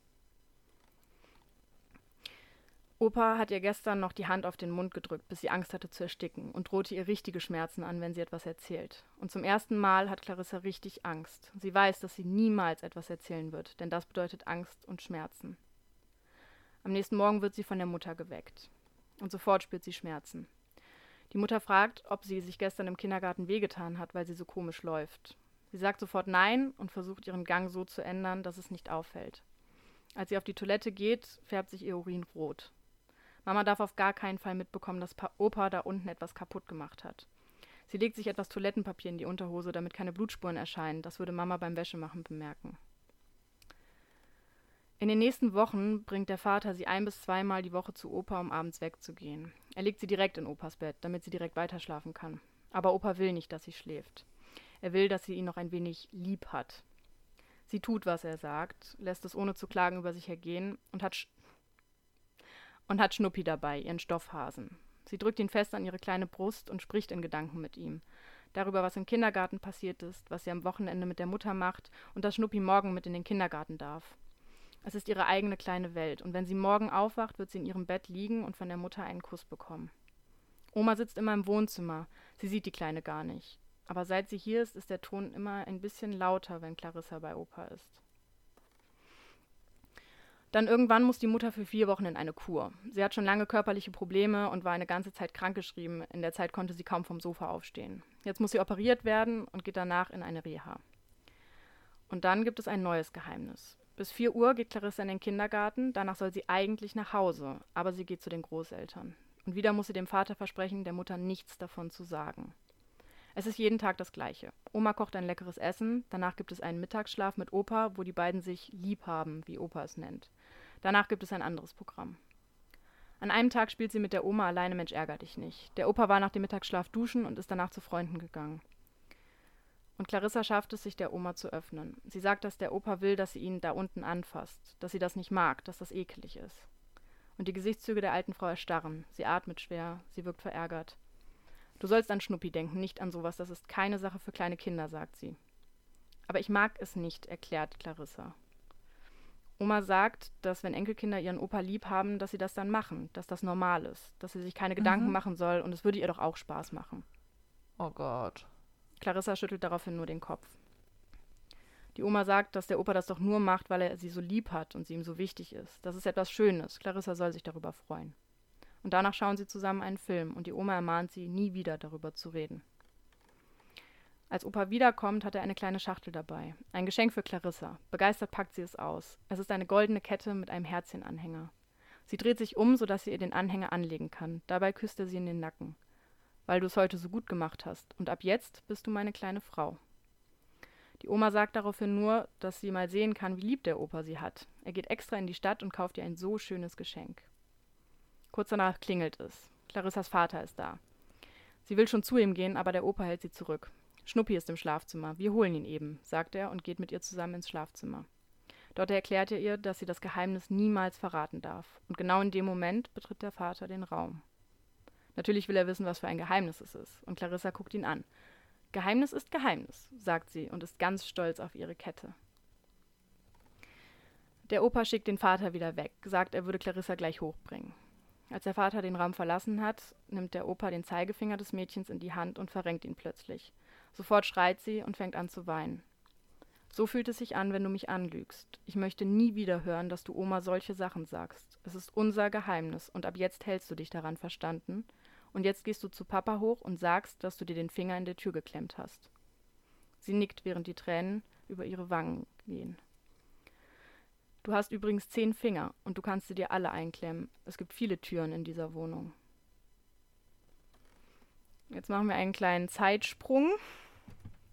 Opa hat ihr gestern noch die Hand auf den Mund gedrückt, bis sie Angst hatte zu ersticken und drohte ihr richtige Schmerzen an, wenn sie etwas erzählt. Und zum ersten Mal hat Clarissa richtig Angst. Sie weiß, dass sie niemals etwas erzählen wird, denn das bedeutet Angst und Schmerzen. Am nächsten Morgen wird sie von der Mutter geweckt. Und sofort spürt sie Schmerzen. Die Mutter fragt, ob sie sich gestern im Kindergarten wehgetan hat, weil sie so komisch läuft. Sie sagt sofort Nein und versucht ihren Gang so zu ändern, dass es nicht auffällt. Als sie auf die Toilette geht, färbt sich ihr Urin rot. Mama darf auf gar keinen Fall mitbekommen, dass pa Opa da unten etwas kaputt gemacht hat. Sie legt sich etwas Toilettenpapier in die Unterhose, damit keine Blutspuren erscheinen. Das würde Mama beim Wäschemachen bemerken. In den nächsten Wochen bringt der Vater sie ein bis zweimal die Woche zu Opa, um abends wegzugehen. Er legt sie direkt in Opas Bett, damit sie direkt weiterschlafen kann. Aber Opa will nicht, dass sie schläft. Er will, dass sie ihn noch ein wenig lieb hat. Sie tut, was er sagt, lässt es ohne zu klagen über sich ergehen und hat und hat Schnuppi dabei, ihren Stoffhasen. Sie drückt ihn fest an ihre kleine Brust und spricht in Gedanken mit ihm. Darüber, was im Kindergarten passiert ist, was sie am Wochenende mit der Mutter macht und dass Schnuppi morgen mit in den Kindergarten darf. Es ist ihre eigene kleine Welt, und wenn sie morgen aufwacht, wird sie in ihrem Bett liegen und von der Mutter einen Kuss bekommen. Oma sitzt immer im Wohnzimmer. Sie sieht die Kleine gar nicht. Aber seit sie hier ist, ist der Ton immer ein bisschen lauter, wenn Clarissa bei Opa ist. Dann irgendwann muss die Mutter für vier Wochen in eine Kur. Sie hat schon lange körperliche Probleme und war eine ganze Zeit krankgeschrieben. In der Zeit konnte sie kaum vom Sofa aufstehen. Jetzt muss sie operiert werden und geht danach in eine Reha. Und dann gibt es ein neues Geheimnis. Bis 4 Uhr geht Clarissa in den Kindergarten, danach soll sie eigentlich nach Hause, aber sie geht zu den Großeltern. Und wieder muss sie dem Vater versprechen, der Mutter nichts davon zu sagen. Es ist jeden Tag das Gleiche. Oma kocht ein leckeres Essen, danach gibt es einen Mittagsschlaf mit Opa, wo die beiden sich lieb haben, wie Opa es nennt. Danach gibt es ein anderes Programm. An einem Tag spielt sie mit der Oma alleine Mensch ärger dich nicht. Der Opa war nach dem Mittagsschlaf duschen und ist danach zu Freunden gegangen. Und Clarissa schafft es, sich der Oma zu öffnen. Sie sagt, dass der Opa will, dass sie ihn da unten anfasst, dass sie das nicht mag, dass das ekelig ist. Und die Gesichtszüge der alten Frau erstarren. Sie atmet schwer, sie wirkt verärgert. Du sollst an Schnuppi denken, nicht an sowas, das ist keine Sache für kleine Kinder, sagt sie. Aber ich mag es nicht, erklärt Clarissa. Oma sagt, dass wenn Enkelkinder ihren Opa lieb haben, dass sie das dann machen, dass das normal ist, dass sie sich keine Gedanken mhm. machen soll und es würde ihr doch auch Spaß machen. Oh Gott. Clarissa schüttelt daraufhin nur den Kopf. Die Oma sagt, dass der Opa das doch nur macht, weil er sie so lieb hat und sie ihm so wichtig ist. Das ist etwas Schönes. Clarissa soll sich darüber freuen. Und danach schauen sie zusammen einen Film und die Oma ermahnt sie, nie wieder darüber zu reden. Als Opa wiederkommt, hat er eine kleine Schachtel dabei. Ein Geschenk für Clarissa. Begeistert packt sie es aus. Es ist eine goldene Kette mit einem Herzchenanhänger. Sie dreht sich um, sodass sie ihr den Anhänger anlegen kann. Dabei küsst er sie in den Nacken. weil du es heute so gut gemacht hast. Und ab jetzt bist du meine kleine Frau. Die Oma sagt daraufhin nur, dass sie mal sehen kann, wie lieb der Opa sie hat. Er geht extra in die Stadt und kauft ihr ein so schönes Geschenk. Kurz danach klingelt es. Clarissas Vater ist da. Sie will schon zu ihm gehen, aber der Opa hält sie zurück. Schnuppi ist im Schlafzimmer. Wir holen ihn eben, sagt er und geht mit ihr zusammen ins Schlafzimmer. Dort erklärt er ihr, dass sie das Geheimnis niemals verraten darf. Und genau in dem Moment betritt der Vater den Raum. Natürlich will er wissen, was für ein Geheimnis es ist. Und Clarissa guckt ihn an. Geheimnis ist Geheimnis, sagt sie und ist ganz stolz auf ihre Kette. Der Opa schickt den Vater wieder weg, sagt, er würde Clarissa gleich hochbringen. Als der Vater den Raum verlassen hat, nimmt der Opa den Zeigefinger des Mädchens in die Hand und verrenkt ihn plötzlich. Sofort schreit sie und fängt an zu weinen. So fühlt es sich an, wenn du mich anlügst. Ich möchte nie wieder hören, dass du Oma solche Sachen sagst. Es ist unser Geheimnis und ab jetzt hältst du dich daran verstanden. Und jetzt gehst du zu Papa hoch und sagst, dass du dir den Finger in der Tür geklemmt hast. Sie nickt, während die Tränen über ihre Wangen gehen. Du hast übrigens zehn Finger und du kannst sie dir alle einklemmen. Es gibt viele Türen in dieser Wohnung. Jetzt machen wir einen kleinen Zeitsprung.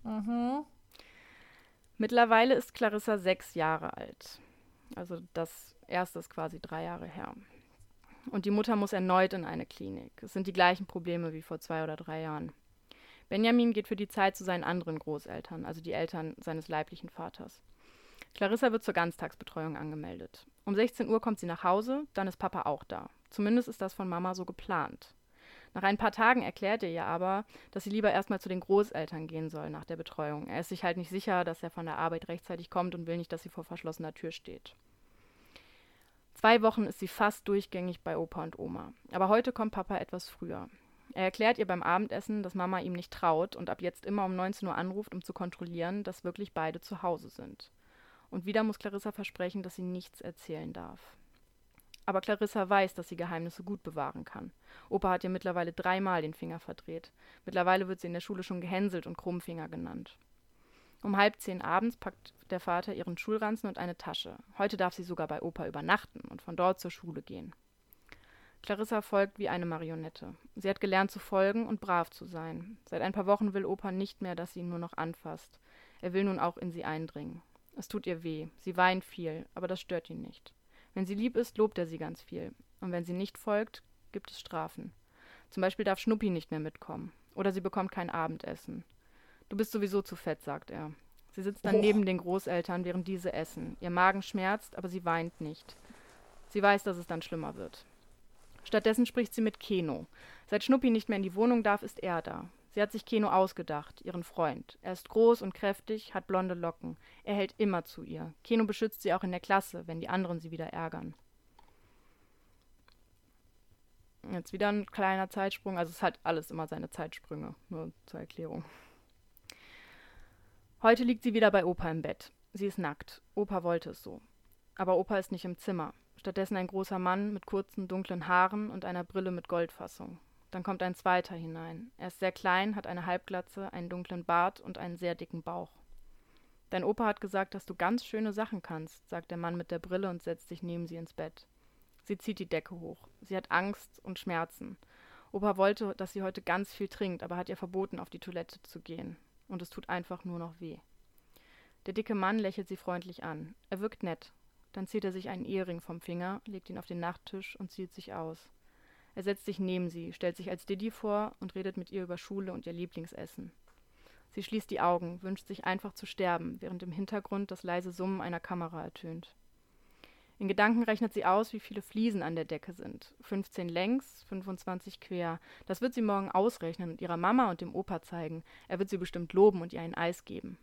Mhm. Mittlerweile ist Clarissa sechs Jahre alt. Also das erste ist quasi drei Jahre her. Und die Mutter muss erneut in eine Klinik. Es sind die gleichen Probleme wie vor zwei oder drei Jahren. Benjamin geht für die Zeit zu seinen anderen Großeltern, also die Eltern seines leiblichen Vaters. Clarissa wird zur Ganztagsbetreuung angemeldet. Um 16 Uhr kommt sie nach Hause, dann ist Papa auch da. Zumindest ist das von Mama so geplant. Nach ein paar Tagen erklärt er ihr aber, dass sie lieber erstmal zu den Großeltern gehen soll nach der Betreuung. Er ist sich halt nicht sicher, dass er von der Arbeit rechtzeitig kommt und will nicht, dass sie vor verschlossener Tür steht. Zwei Wochen ist sie fast durchgängig bei Opa und Oma. Aber heute kommt Papa etwas früher. Er erklärt ihr beim Abendessen, dass Mama ihm nicht traut und ab jetzt immer um 19 Uhr anruft, um zu kontrollieren, dass wirklich beide zu Hause sind. Und wieder muss Clarissa versprechen, dass sie nichts erzählen darf. Aber Clarissa weiß, dass sie Geheimnisse gut bewahren kann. Opa hat ihr mittlerweile dreimal den Finger verdreht. Mittlerweile wird sie in der Schule schon gehänselt und Krummfinger genannt. Um halb zehn abends packt der Vater ihren Schulranzen und eine Tasche. Heute darf sie sogar bei Opa übernachten und von dort zur Schule gehen. Clarissa folgt wie eine Marionette. Sie hat gelernt zu folgen und brav zu sein. Seit ein paar Wochen will Opa nicht mehr, dass sie ihn nur noch anfasst. Er will nun auch in sie eindringen. Es tut ihr weh. Sie weint viel, aber das stört ihn nicht. Wenn sie lieb ist, lobt er sie ganz viel. Und wenn sie nicht folgt, gibt es Strafen. Zum Beispiel darf Schnuppi nicht mehr mitkommen. Oder sie bekommt kein Abendessen. Du bist sowieso zu fett, sagt er. Sie sitzt dann oh. neben den Großeltern, während diese essen. Ihr Magen schmerzt, aber sie weint nicht. Sie weiß, dass es dann schlimmer wird. Stattdessen spricht sie mit Keno. Seit Schnuppi nicht mehr in die Wohnung darf, ist er da. Sie hat sich Keno ausgedacht, ihren Freund. Er ist groß und kräftig, hat blonde Locken. Er hält immer zu ihr. Keno beschützt sie auch in der Klasse, wenn die anderen sie wieder ärgern. Jetzt wieder ein kleiner Zeitsprung. Also es hat alles immer seine Zeitsprünge, nur zur Erklärung. Heute liegt sie wieder bei Opa im Bett. Sie ist nackt. Opa wollte es so. Aber Opa ist nicht im Zimmer. Stattdessen ein großer Mann mit kurzen, dunklen Haaren und einer Brille mit Goldfassung. Dann kommt ein zweiter hinein. Er ist sehr klein, hat eine Halbglatze, einen dunklen Bart und einen sehr dicken Bauch. Dein Opa hat gesagt, dass du ganz schöne Sachen kannst, sagt der Mann mit der Brille und setzt sich neben sie ins Bett. Sie zieht die Decke hoch. Sie hat Angst und Schmerzen. Opa wollte, dass sie heute ganz viel trinkt, aber hat ihr verboten, auf die Toilette zu gehen. Und es tut einfach nur noch weh. Der dicke Mann lächelt sie freundlich an. Er wirkt nett. Dann zieht er sich einen Ehering vom Finger, legt ihn auf den Nachttisch und zieht sich aus. Er setzt sich neben sie, stellt sich als Didi vor und redet mit ihr über Schule und ihr Lieblingsessen. Sie schließt die Augen, wünscht sich einfach zu sterben, während im Hintergrund das leise Summen einer Kamera ertönt. In Gedanken rechnet sie aus, wie viele Fliesen an der Decke sind. 15 längs, 25 quer. Das wird sie morgen ausrechnen und ihrer Mama und dem Opa zeigen. Er wird sie bestimmt loben und ihr ein Eis geben.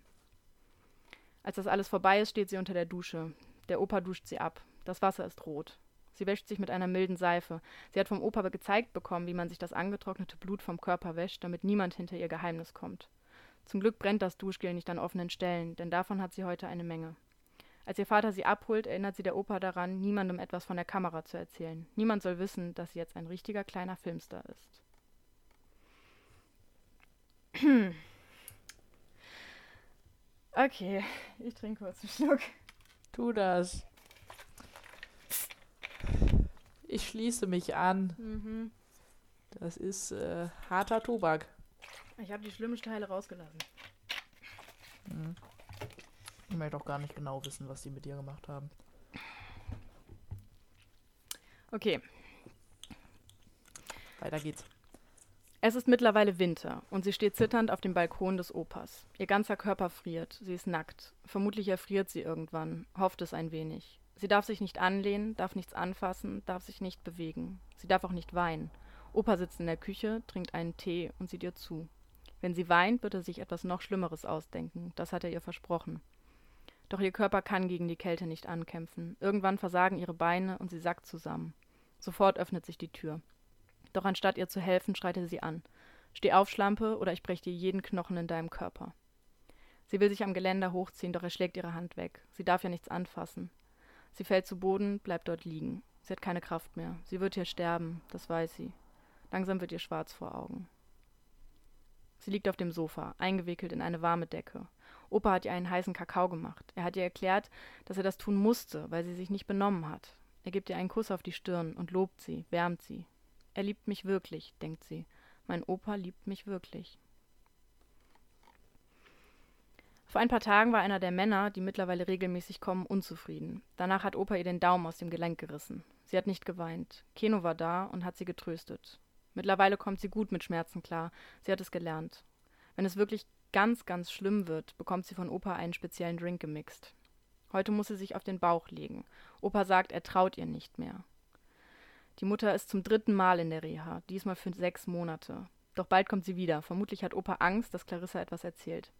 Als das alles vorbei ist, steht sie unter der Dusche. Der Opa duscht sie ab. Das Wasser ist rot. Sie wäscht sich mit einer milden Seife. Sie hat vom Opa gezeigt bekommen, wie man sich das angetrocknete Blut vom Körper wäscht, damit niemand hinter ihr Geheimnis kommt. Zum Glück brennt das Duschgel nicht an offenen Stellen, denn davon hat sie heute eine Menge. Als ihr Vater sie abholt, erinnert sie der Opa daran, niemandem etwas von der Kamera zu erzählen. Niemand soll wissen, dass sie jetzt ein richtiger kleiner Filmstar ist. (clears throat) Okay, ich trinke kurz einen Schluck. Tu das. Ich schließe mich an. Mhm. Das ist äh, harter Tobak. Ich habe die schlimmen Teile rausgelassen. Mhm. Ich möchte auch gar nicht genau wissen, was die mit dir gemacht haben. Okay. Weiter geht's. Es ist mittlerweile Winter und sie steht zitternd auf dem Balkon des Opas. Ihr ganzer Körper friert, sie ist nackt. Vermutlich erfriert sie irgendwann, hofft es ein wenig. Sie darf sich nicht anlehnen, darf nichts anfassen, darf sich nicht bewegen. Sie darf auch nicht weinen. Opa sitzt in der Küche, trinkt einen Tee und sieht ihr zu. Wenn sie weint, wird er sich etwas noch Schlimmeres ausdenken, das hat er ihr versprochen. Doch ihr Körper kann gegen die Kälte nicht ankämpfen. Irgendwann versagen ihre Beine und sie sackt zusammen. Sofort öffnet sich die Tür. Doch anstatt ihr zu helfen, schreit er sie an. Steh auf, Schlampe, oder ich brech dir jeden Knochen in deinem Körper. Sie will sich am Geländer hochziehen, doch er schlägt ihre Hand weg. Sie darf ja nichts anfassen. Sie fällt zu Boden, bleibt dort liegen. Sie hat keine Kraft mehr. Sie wird hier sterben, das weiß sie. Langsam wird ihr schwarz vor Augen. Sie liegt auf dem Sofa, eingewickelt in eine warme Decke. Opa hat ihr einen heißen Kakao gemacht. Er hat ihr erklärt, dass er das tun musste, weil sie sich nicht benommen hat. Er gibt ihr einen Kuss auf die Stirn und lobt sie, wärmt sie. Er liebt mich wirklich, denkt sie. Mein Opa liebt mich wirklich. Vor ein paar Tagen war einer der Männer, die mittlerweile regelmäßig kommen, unzufrieden. Danach hat Opa ihr den Daumen aus dem Gelenk gerissen. Sie hat nicht geweint. Keno war da und hat sie getröstet. Mittlerweile kommt sie gut mit Schmerzen klar. Sie hat es gelernt. Wenn es wirklich ganz, ganz schlimm wird, bekommt sie von Opa einen speziellen Drink gemixt. Heute muss sie sich auf den Bauch legen. Opa sagt, er traut ihr nicht mehr. Die Mutter ist zum dritten Mal in der Reha, diesmal für sechs Monate. Doch bald kommt sie wieder. Vermutlich hat Opa Angst, dass Clarissa etwas erzählt.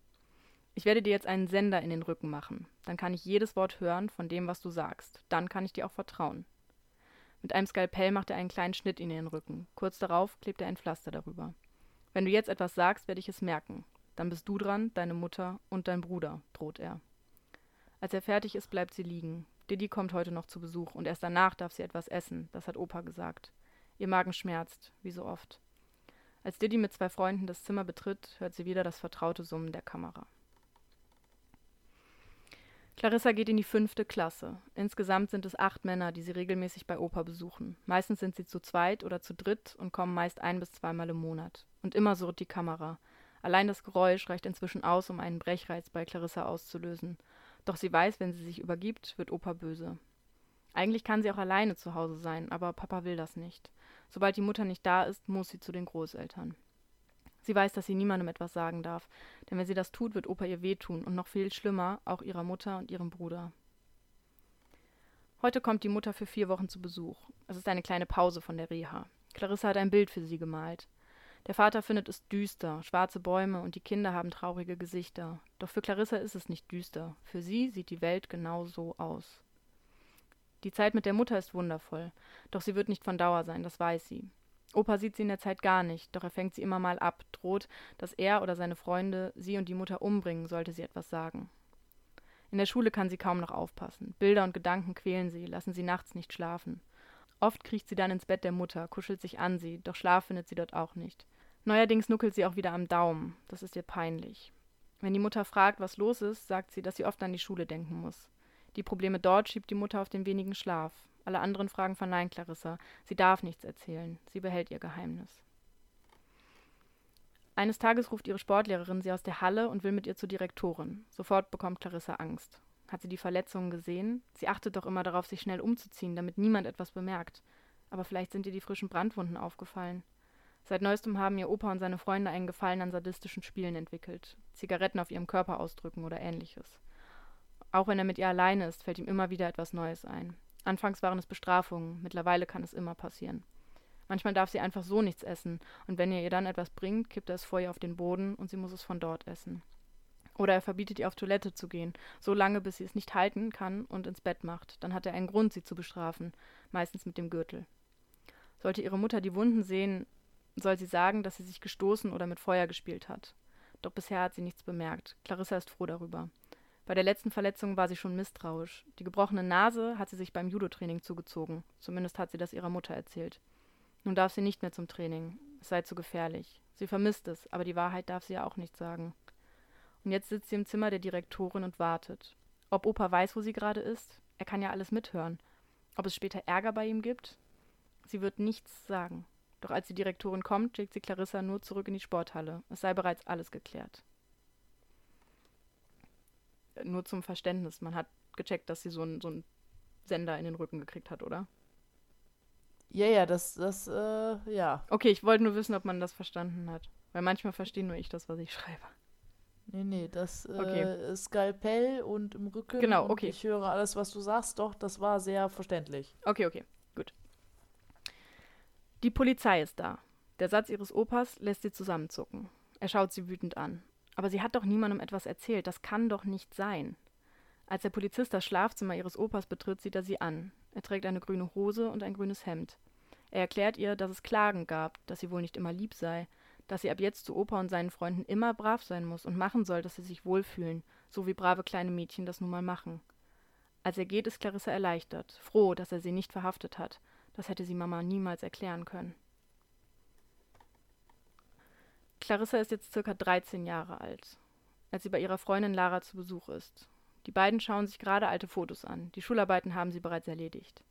Ich werde dir jetzt einen Sender in den Rücken machen. Dann kann ich jedes Wort hören von dem, was du sagst. Dann kann ich dir auch vertrauen. Mit einem Skalpell macht er einen kleinen Schnitt in den Rücken. Kurz darauf klebt er ein Pflaster darüber. Wenn du jetzt etwas sagst, werde ich es merken. Dann bist du dran, deine Mutter und dein Bruder, droht er. Als er fertig ist, bleibt sie liegen. Didi kommt heute noch zu Besuch und erst danach darf sie etwas essen, das hat Opa gesagt. Ihr Magen schmerzt, wie so oft. Als Didi mit zwei Freunden das Zimmer betritt, hört sie wieder das vertraute Summen der Kamera. Clarissa geht in die fünfte Klasse. Insgesamt sind es acht Männer, die sie regelmäßig bei Opa besuchen. Meistens sind sie zu zweit oder zu dritt und kommen meist ein bis zweimal im Monat. Und immer surrt die Kamera. Allein das Geräusch reicht inzwischen aus, um einen Brechreiz bei Clarissa auszulösen. Doch sie weiß, wenn sie sich übergibt, wird Opa böse. Eigentlich kann sie auch alleine zu Hause sein, aber Papa will das nicht. Sobald die Mutter nicht da ist, muss sie zu den Großeltern. Sie weiß, dass sie niemandem etwas sagen darf, denn wenn sie das tut, wird Opa ihr wehtun und noch viel schlimmer, auch ihrer Mutter und ihrem Bruder. Heute kommt die Mutter für vier Wochen zu Besuch. Es ist eine kleine Pause von der Reha. Clarissa hat ein Bild für sie gemalt. Der Vater findet es düster, schwarze Bäume und die Kinder haben traurige Gesichter. Doch für Clarissa ist es nicht düster. Für sie sieht die Welt genau so aus. Die Zeit mit der Mutter ist wundervoll, doch sie wird nicht von Dauer sein, das weiß sie. Opa sieht sie in der Zeit gar nicht, doch er fängt sie immer mal ab, droht, dass er oder seine Freunde sie und die Mutter umbringen, sollte sie etwas sagen. In der Schule kann sie kaum noch aufpassen. Bilder und Gedanken quälen sie, lassen sie nachts nicht schlafen. Oft kriecht sie dann ins Bett der Mutter, kuschelt sich an sie, doch Schlaf findet sie dort auch nicht. Neuerdings nuckelt sie auch wieder am Daumen. Das ist ihr peinlich. Wenn die Mutter fragt, was los ist, sagt sie, dass sie oft an die Schule denken muss. Die Probleme dort schiebt die Mutter auf den wenigen Schlaf. Alle anderen Fragen verneint Clarissa. Sie darf nichts erzählen. Sie behält ihr Geheimnis. Eines Tages ruft ihre Sportlehrerin sie aus der Halle und will mit ihr zur Direktorin. Sofort bekommt Clarissa Angst. Hat sie die Verletzungen gesehen? Sie achtet doch immer darauf, sich schnell umzuziehen, damit niemand etwas bemerkt. Aber vielleicht sind ihr die frischen Brandwunden aufgefallen. Seit neuestem haben ihr Opa und seine Freunde einen Gefallen an sadistischen Spielen entwickelt. Zigaretten auf ihrem Körper ausdrücken oder ähnliches. Auch wenn er mit ihr alleine ist, fällt ihm immer wieder etwas Neues ein. Anfangs waren es Bestrafungen, mittlerweile kann es immer passieren. Manchmal darf sie einfach so nichts essen, und wenn er ihr dann etwas bringt, kippt er es vor ihr auf den Boden und sie muss es von dort essen. Oder er verbietet ihr auf Toilette zu gehen, so lange, bis sie es nicht halten kann und ins Bett macht. Dann hat er einen Grund, sie zu bestrafen, meistens mit dem Gürtel. Sollte ihre Mutter die Wunden sehen, soll sie sagen, dass sie sich gestoßen oder mit Feuer gespielt hat. Doch bisher hat sie nichts bemerkt. Clarissa ist froh darüber. Bei der letzten Verletzung war sie schon misstrauisch. Die gebrochene Nase hat sie sich beim Judo-Training zugezogen. Zumindest hat sie das ihrer Mutter erzählt. Nun darf sie nicht mehr zum Training. Es sei zu gefährlich. Sie vermisst es, aber die Wahrheit darf sie ja auch nicht sagen. Und jetzt sitzt sie im Zimmer der Direktorin und wartet. Ob Opa weiß, wo sie gerade ist? Er kann ja alles mithören. Ob es später Ärger bei ihm gibt? Sie wird nichts sagen. Doch als die Direktorin kommt, schickt sie Clarissa nur zurück in die Sporthalle. Es sei bereits alles geklärt. Äh, nur zum Verständnis, man hat gecheckt, dass sie so einen so Sender in den Rücken gekriegt hat, oder? Ja, ja, das, das, äh, ja. Okay, ich wollte nur wissen, ob man das verstanden hat. Weil manchmal verstehe nur ich das, was ich schreibe. Nee, nee, das äh, Skalpell und im Rücken. Genau, okay. ich höre alles, was du sagst. Doch, das war sehr verständlich. Okay, okay, gut. Die Polizei ist da. Der Satz ihres Opas lässt sie zusammenzucken. Er schaut sie wütend an. Aber sie hat doch niemandem etwas erzählt. Das kann doch nicht sein. Als der Polizist das Schlafzimmer ihres Opas betritt, sieht er sie an. Er trägt eine grüne Hose und ein grünes Hemd. Er erklärt ihr, dass es Klagen gab, dass sie wohl nicht immer lieb sei, dass sie ab jetzt zu Opa und seinen Freunden immer brav sein muss und machen soll, dass sie sich wohlfühlen, so wie brave kleine Mädchen das nun mal machen. Als er geht, ist Clarissa erleichtert, froh, dass er sie nicht verhaftet hat. Das hätte sie Mama niemals erklären können. Clarissa ist jetzt circa 13 Jahre alt, als sie bei ihrer Freundin Lara zu Besuch ist. Die beiden schauen sich gerade alte Fotos an. Die Schularbeiten haben sie bereits erledigt.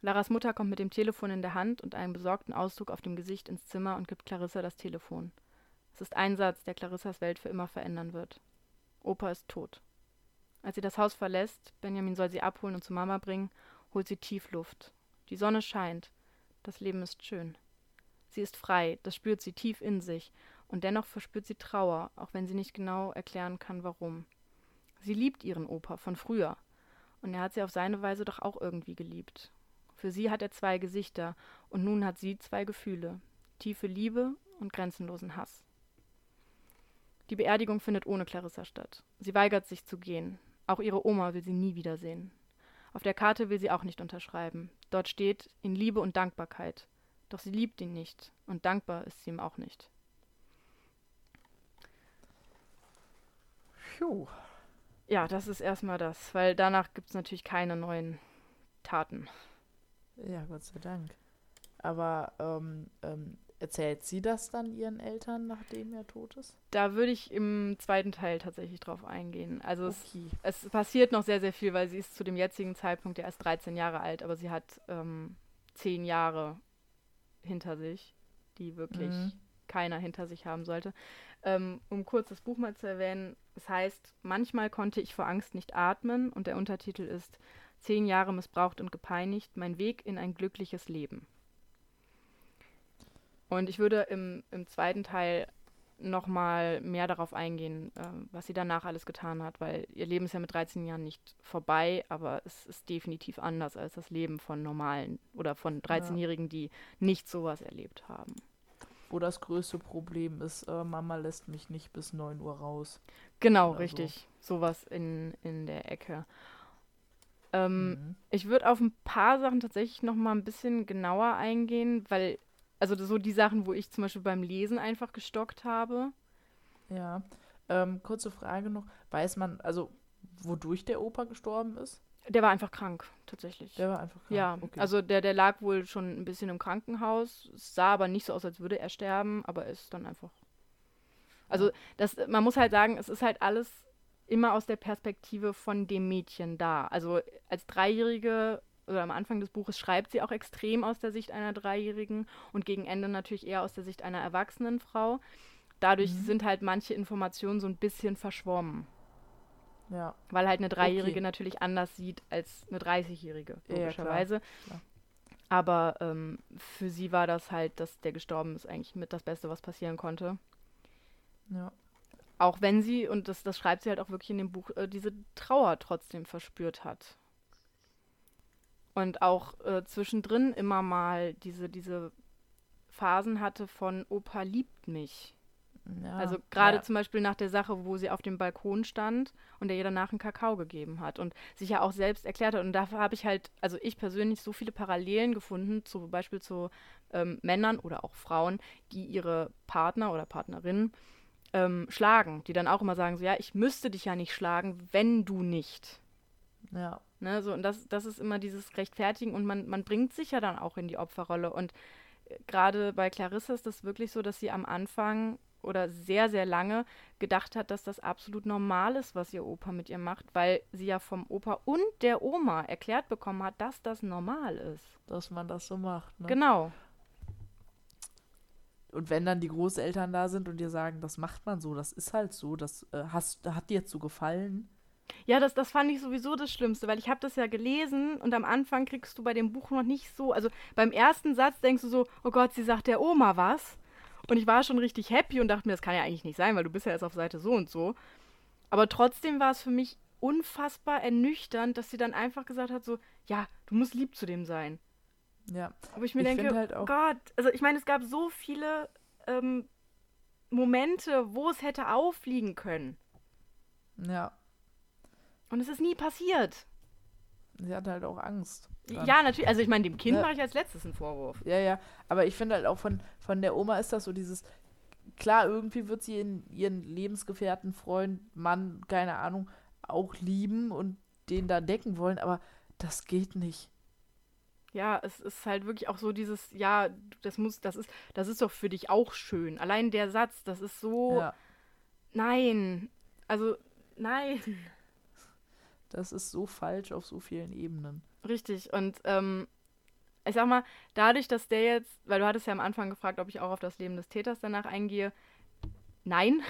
Laras Mutter kommt mit dem Telefon in der Hand und einem besorgten Ausdruck auf dem Gesicht ins Zimmer und gibt Clarissa das Telefon. Es ist ein Satz, der Clarissas Welt für immer verändern wird. Opa ist tot. Als sie das Haus verlässt, Benjamin soll sie abholen und zu Mama bringen, holt sie tief Luft. Die Sonne scheint. Das Leben ist schön. Sie ist frei, das spürt sie tief in sich, und dennoch verspürt sie Trauer, auch wenn sie nicht genau erklären kann, warum. Sie liebt ihren Opa von früher, und er hat sie auf seine Weise doch auch irgendwie geliebt. Für sie hat er zwei Gesichter, und nun hat sie zwei Gefühle tiefe Liebe und grenzenlosen Hass. Die Beerdigung findet ohne Clarissa statt. Sie weigert sich zu gehen. Auch ihre Oma will sie nie wiedersehen. Auf der Karte will sie auch nicht unterschreiben. Dort steht in Liebe und Dankbarkeit. Doch sie liebt ihn nicht, und dankbar ist sie ihm auch nicht. Puh. Ja, das ist erstmal das, weil danach gibt es natürlich keine neuen Taten. Ja, Gott sei Dank. Aber ähm, ähm, erzählt sie das dann ihren Eltern, nachdem er tot ist? Da würde ich im zweiten Teil tatsächlich drauf eingehen. Also okay. es, es, passiert noch sehr, sehr viel, weil sie ist zu dem jetzigen Zeitpunkt ja erst 13 Jahre alt, aber sie hat ähm, zehn Jahre hinter sich, die wirklich mhm. keiner hinter sich haben sollte. Ähm, um kurz das Buch mal zu erwähnen, es heißt, manchmal konnte ich vor Angst nicht atmen und der Untertitel ist zehn Jahre missbraucht und gepeinigt, mein Weg in ein glückliches Leben. Und ich würde im, im zweiten Teil nochmal mehr darauf eingehen, äh, was sie danach alles getan hat, weil ihr Leben ist ja mit 13 Jahren nicht vorbei, aber es ist definitiv anders als das Leben von normalen oder von 13-Jährigen, die nicht sowas erlebt haben. Wo das größte Problem ist, äh, Mama lässt mich nicht bis 9 Uhr raus. Genau, richtig. So. Sowas in, in der Ecke. Ähm, mhm. Ich würde auf ein paar Sachen tatsächlich noch mal ein bisschen genauer eingehen, weil, also so die Sachen, wo ich zum Beispiel beim Lesen einfach gestockt habe. Ja. Ähm, kurze Frage noch. Weiß man, also wodurch der Opa gestorben ist? Der war einfach krank, tatsächlich. Der war einfach krank. Ja, okay. also der, der lag wohl schon ein bisschen im Krankenhaus. Es sah aber nicht so aus, als würde er sterben, aber ist dann einfach. Also, das, man muss halt sagen, es ist halt alles immer aus der Perspektive von dem Mädchen da. Also als Dreijährige oder am Anfang des Buches schreibt sie auch extrem aus der Sicht einer Dreijährigen und gegen Ende natürlich eher aus der Sicht einer erwachsenen Frau. Dadurch mhm. sind halt manche Informationen so ein bisschen verschwommen. Ja. Weil halt eine Dreijährige okay. natürlich anders sieht als eine 30-Jährige, logischerweise. Ja, klar. Klar. Aber ähm, für sie war das halt, dass der gestorben ist, eigentlich mit das Beste, was passieren konnte. Ja. Auch wenn sie, und das, das schreibt sie halt auch wirklich in dem Buch, äh, diese Trauer trotzdem verspürt hat. Und auch äh, zwischendrin immer mal diese, diese Phasen hatte von Opa liebt mich. Ja, also gerade ja. zum Beispiel nach der Sache, wo sie auf dem Balkon stand und er ihr danach einen Kakao gegeben hat und sich ja auch selbst erklärt hat. Und dafür habe ich halt, also ich persönlich so viele Parallelen gefunden, zum Beispiel zu ähm, Männern oder auch Frauen, die ihre Partner oder Partnerinnen ähm, schlagen, die dann auch immer sagen, so ja, ich müsste dich ja nicht schlagen, wenn du nicht. Ja. Ne, so, und das, das ist immer dieses Rechtfertigen und man, man bringt sich ja dann auch in die Opferrolle. Und äh, gerade bei Clarissa ist das wirklich so, dass sie am Anfang oder sehr, sehr lange gedacht hat, dass das absolut normal ist, was ihr Opa mit ihr macht, weil sie ja vom Opa und der Oma erklärt bekommen hat, dass das normal ist. Dass man das so macht, ne? Genau. Und wenn dann die Großeltern da sind und dir sagen, das macht man so, das ist halt so, das äh, hast, hat dir so gefallen. Ja, das, das fand ich sowieso das Schlimmste, weil ich habe das ja gelesen und am Anfang kriegst du bei dem Buch noch nicht so, also beim ersten Satz denkst du so, oh Gott, sie sagt der Oma was. Und ich war schon richtig happy und dachte mir, das kann ja eigentlich nicht sein, weil du bist ja erst auf Seite so und so. Aber trotzdem war es für mich unfassbar ernüchternd, dass sie dann einfach gesagt hat, so, ja, du musst lieb zu dem sein. Ja. Aber ich mir ich denke, halt oh Gott, also ich meine, es gab so viele ähm, Momente, wo es hätte auffliegen können. Ja. Und es ist nie passiert. Sie hat halt auch Angst. Dann. Ja, natürlich. Also ich meine, dem Kind ja. mache ich als letztes einen Vorwurf. Ja, ja. Aber ich finde halt auch von, von der Oma ist das so dieses, klar, irgendwie wird sie in ihren Lebensgefährten, Freund, Mann, keine Ahnung, auch lieben und den da decken wollen, aber das geht nicht. Ja, es ist halt wirklich auch so dieses, ja, das muss, das ist, das ist doch für dich auch schön. Allein der Satz, das ist so. Ja. Nein. Also, nein. Das ist so falsch auf so vielen Ebenen. Richtig. Und ähm, ich sag mal, dadurch, dass der jetzt, weil du hattest ja am Anfang gefragt, ob ich auch auf das Leben des Täters danach eingehe. Nein.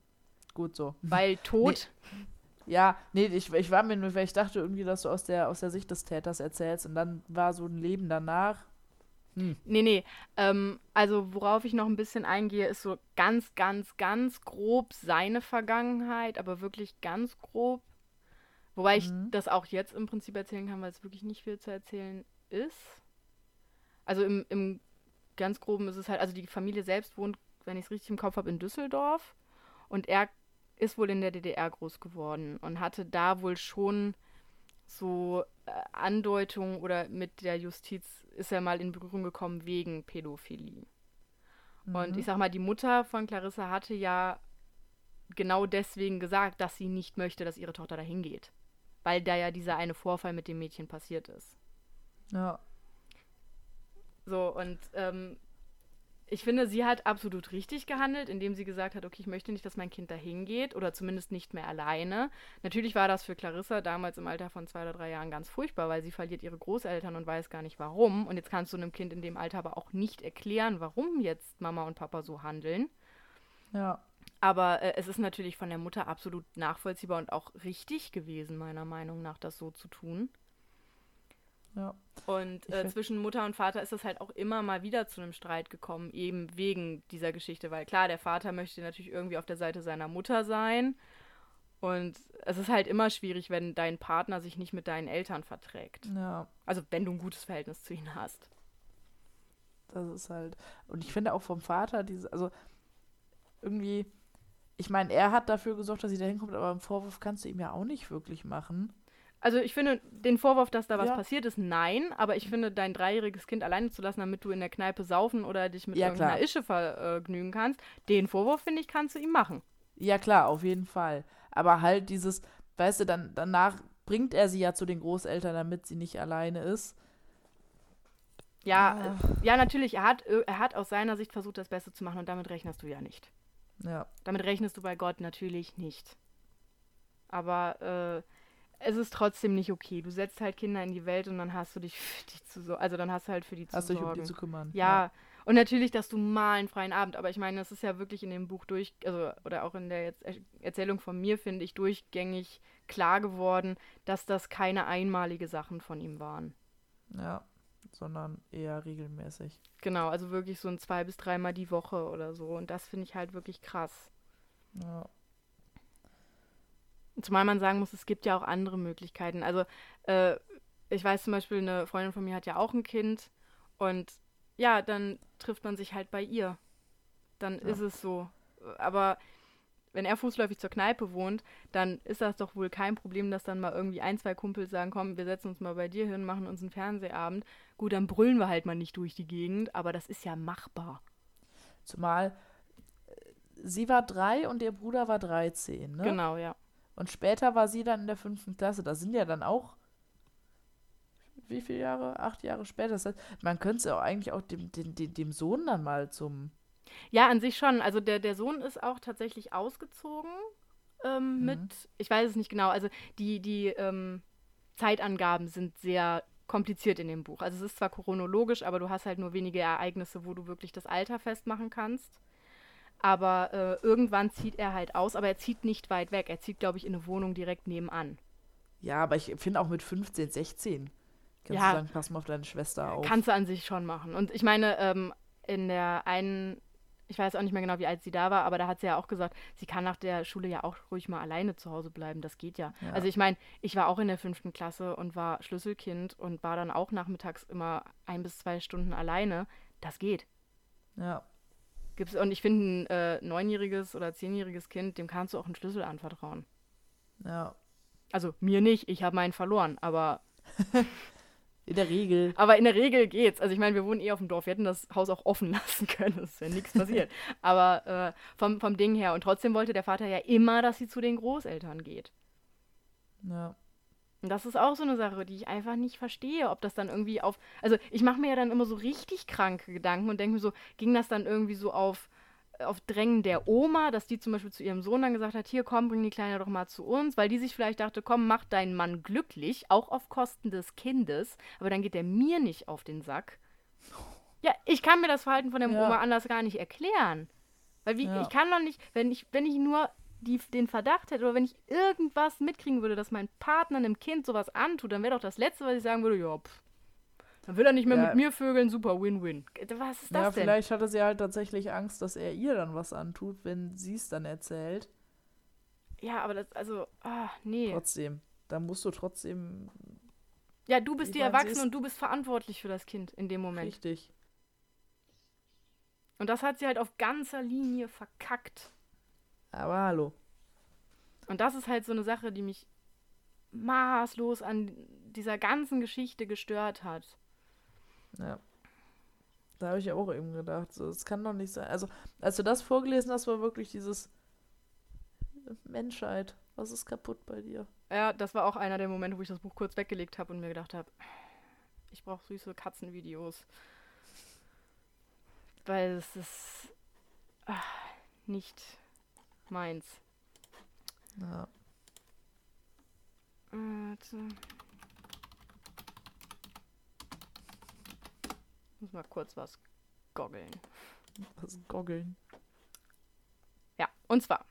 (laughs) Gut so. Weil tot. Nee. Ja, nee, ich, ich war mir nur, weil ich dachte irgendwie, dass du aus der, aus der Sicht des Täters erzählst und dann war so ein Leben danach. Hm. Nee, nee. Ähm, also, worauf ich noch ein bisschen eingehe, ist so ganz, ganz, ganz grob seine Vergangenheit, aber wirklich ganz grob. Wobei ich mhm. das auch jetzt im Prinzip erzählen kann, weil es wirklich nicht viel zu erzählen ist. Also im, im ganz groben ist es halt, also die Familie selbst wohnt, wenn ich es richtig im Kopf habe, in Düsseldorf. Und er ist wohl in der DDR groß geworden und hatte da wohl schon so äh, Andeutungen oder mit der Justiz ist er mal in Berührung gekommen wegen Pädophilie. Mhm. Und ich sag mal, die Mutter von Clarissa hatte ja genau deswegen gesagt, dass sie nicht möchte, dass ihre Tochter dahin geht. Weil da ja dieser eine Vorfall mit dem Mädchen passiert ist. Ja. So, und ähm, ich finde, sie hat absolut richtig gehandelt, indem sie gesagt hat, okay, ich möchte nicht, dass mein Kind dahin geht oder zumindest nicht mehr alleine. Natürlich war das für Clarissa damals im Alter von zwei oder drei Jahren ganz furchtbar, weil sie verliert ihre Großeltern und weiß gar nicht warum. Und jetzt kannst du einem Kind in dem Alter aber auch nicht erklären, warum jetzt Mama und Papa so handeln. Ja. Aber äh, es ist natürlich von der Mutter absolut nachvollziehbar und auch richtig gewesen, meiner Meinung nach, das so zu tun. Ja. Und äh, zwischen Mutter und Vater ist es halt auch immer mal wieder zu einem Streit gekommen, eben wegen dieser Geschichte, weil klar, der Vater möchte natürlich irgendwie auf der Seite seiner Mutter sein. Und es ist halt immer schwierig, wenn dein Partner sich nicht mit deinen Eltern verträgt. Ja. Also wenn du ein gutes Verhältnis zu ihnen hast. Das ist halt. Und ich finde auch vom Vater diese, also irgendwie, ich meine, er hat dafür gesorgt, dass sie da hinkommt, aber einen Vorwurf kannst du ihm ja auch nicht wirklich machen. Also ich finde den Vorwurf, dass da was ja. passiert ist, nein, aber ich finde, dein dreijähriges Kind alleine zu lassen, damit du in der Kneipe saufen oder dich mit ja, irgendeiner klar. Ische vergnügen kannst, den Vorwurf, finde ich, kannst du ihm machen. Ja, klar, auf jeden Fall. Aber halt dieses, weißt du, dann danach bringt er sie ja zu den Großeltern, damit sie nicht alleine ist. Ja, ja, äh, ja natürlich, er hat, er hat aus seiner Sicht versucht, das Beste zu machen und damit rechnest du ja nicht. Ja. Damit rechnest du bei Gott natürlich nicht. Aber äh, es ist trotzdem nicht okay. Du setzt halt Kinder in die Welt und dann hast du dich für die zu so, also dann hast du halt für die zu sorgen. Hast dich um die zu kümmern. Ja. ja. Und natürlich, dass du mal einen freien Abend, aber ich meine, das ist ja wirklich in dem Buch durch, also, oder auch in der jetzt Erzählung von mir, finde ich, durchgängig klar geworden, dass das keine einmalige Sachen von ihm waren. Ja, sondern eher regelmäßig. Genau, also wirklich so ein zwei bis dreimal die Woche oder so. Und das finde ich halt wirklich krass. Ja. Zumal man sagen muss, es gibt ja auch andere Möglichkeiten. Also, äh, ich weiß zum Beispiel, eine Freundin von mir hat ja auch ein Kind und ja, dann trifft man sich halt bei ihr. Dann ja. ist es so. Aber wenn er fußläufig zur Kneipe wohnt, dann ist das doch wohl kein Problem, dass dann mal irgendwie ein, zwei Kumpels sagen, komm, wir setzen uns mal bei dir hin, machen uns einen Fernsehabend. Gut, dann brüllen wir halt mal nicht durch die Gegend, aber das ist ja machbar. Zumal äh, sie war drei und ihr Bruder war 13, ne? Genau, ja. Und später war sie dann in der fünften Klasse. Das sind ja dann auch wie viele Jahre? Acht Jahre später. Das heißt, man könnte es ja auch eigentlich auch dem, dem, dem Sohn dann mal zum. Ja, an sich schon. Also der, der Sohn ist auch tatsächlich ausgezogen ähm, mhm. mit, ich weiß es nicht genau, also die, die ähm, Zeitangaben sind sehr kompliziert in dem Buch. Also es ist zwar chronologisch, aber du hast halt nur wenige Ereignisse, wo du wirklich das Alter festmachen kannst. Aber äh, irgendwann zieht er halt aus, aber er zieht nicht weit weg. Er zieht, glaube ich, in eine Wohnung direkt nebenan. Ja, aber ich finde auch mit 15, 16 kannst Ja. du sagen, pass mal auf deine Schwester auf. Kannst du an sich schon machen. Und ich meine, ähm, in der einen, ich weiß auch nicht mehr genau, wie alt sie da war, aber da hat sie ja auch gesagt, sie kann nach der Schule ja auch ruhig mal alleine zu Hause bleiben. Das geht ja. Ja. Also ich meine, ich war auch in der fünften Klasse und war Schlüsselkind und war dann auch nachmittags immer ein bis zwei Stunden alleine. Das geht. ja. Gibt's, und ich finde, ein äh, neunjähriges oder zehnjähriges Kind, dem kannst du auch einen Schlüssel anvertrauen. Ja. Also mir nicht, ich habe meinen verloren, aber, (laughs) In der Regel. aber in der Regel geht's. Also ich meine, wir wohnen eh auf dem Dorf, wir hätten das Haus auch offen (laughs) lassen können, es wäre nichts passiert. (laughs) aber äh, vom, vom Ding her. Und trotzdem wollte der Vater ja immer, dass sie zu den Großeltern geht. Ja. Und das ist auch so eine Sache, die ich einfach nicht verstehe, ob das dann irgendwie auf. Also ich mache mir ja dann immer so richtig kranke Gedanken und denke mir so, ging das dann irgendwie so auf, auf Drängen der Oma, dass die zum Beispiel zu ihrem Sohn dann gesagt hat, hier komm, bring die Kleine doch mal zu uns, weil die sich vielleicht dachte, komm, mach deinen Mann glücklich, auch auf Kosten des Kindes, aber dann geht der mir nicht auf den Sack. Ja, ich kann mir das Verhalten von der Ja. Oma anders gar nicht erklären. Weil wie, Ja. ich kann doch nicht, wenn ich, wenn ich nur die, den Verdacht hätte oder wenn ich irgendwas mitkriegen würde, dass mein Partner einem Kind sowas antut, dann wäre doch das Letzte, was ich sagen würde, ja, pff, dann will er nicht mehr Ja. mit mir vögeln, super Win-Win. Was ist das ja, denn? vielleicht hatte sie halt tatsächlich Angst, dass er ihr dann was antut, wenn sie es dann erzählt. Ja, aber das, also, ah, nee. Trotzdem. Da musst du trotzdem Ja, du bist die Erwachsene und du bist verantwortlich für das Kind in dem Moment. richtig. Und das hat sie halt auf ganzer Linie verkackt. Aber hallo. Und das ist halt so eine Sache, die mich maßlos an dieser ganzen Geschichte gestört hat. Ja. Da habe ich auch eben gedacht, so, es kann doch nicht sein. Also, als du das vorgelesen hast, war wirklich dieses Menschheit. Was ist kaputt bei dir? Ja, das war auch einer der Momente, wo ich das Buch kurz weggelegt habe und mir gedacht habe, ich brauche süße Katzenvideos. Weil es ist ah, nicht meins. Ja. Äh, Warte. Muss mal kurz was goggeln. Was goggeln. Ja, und zwar,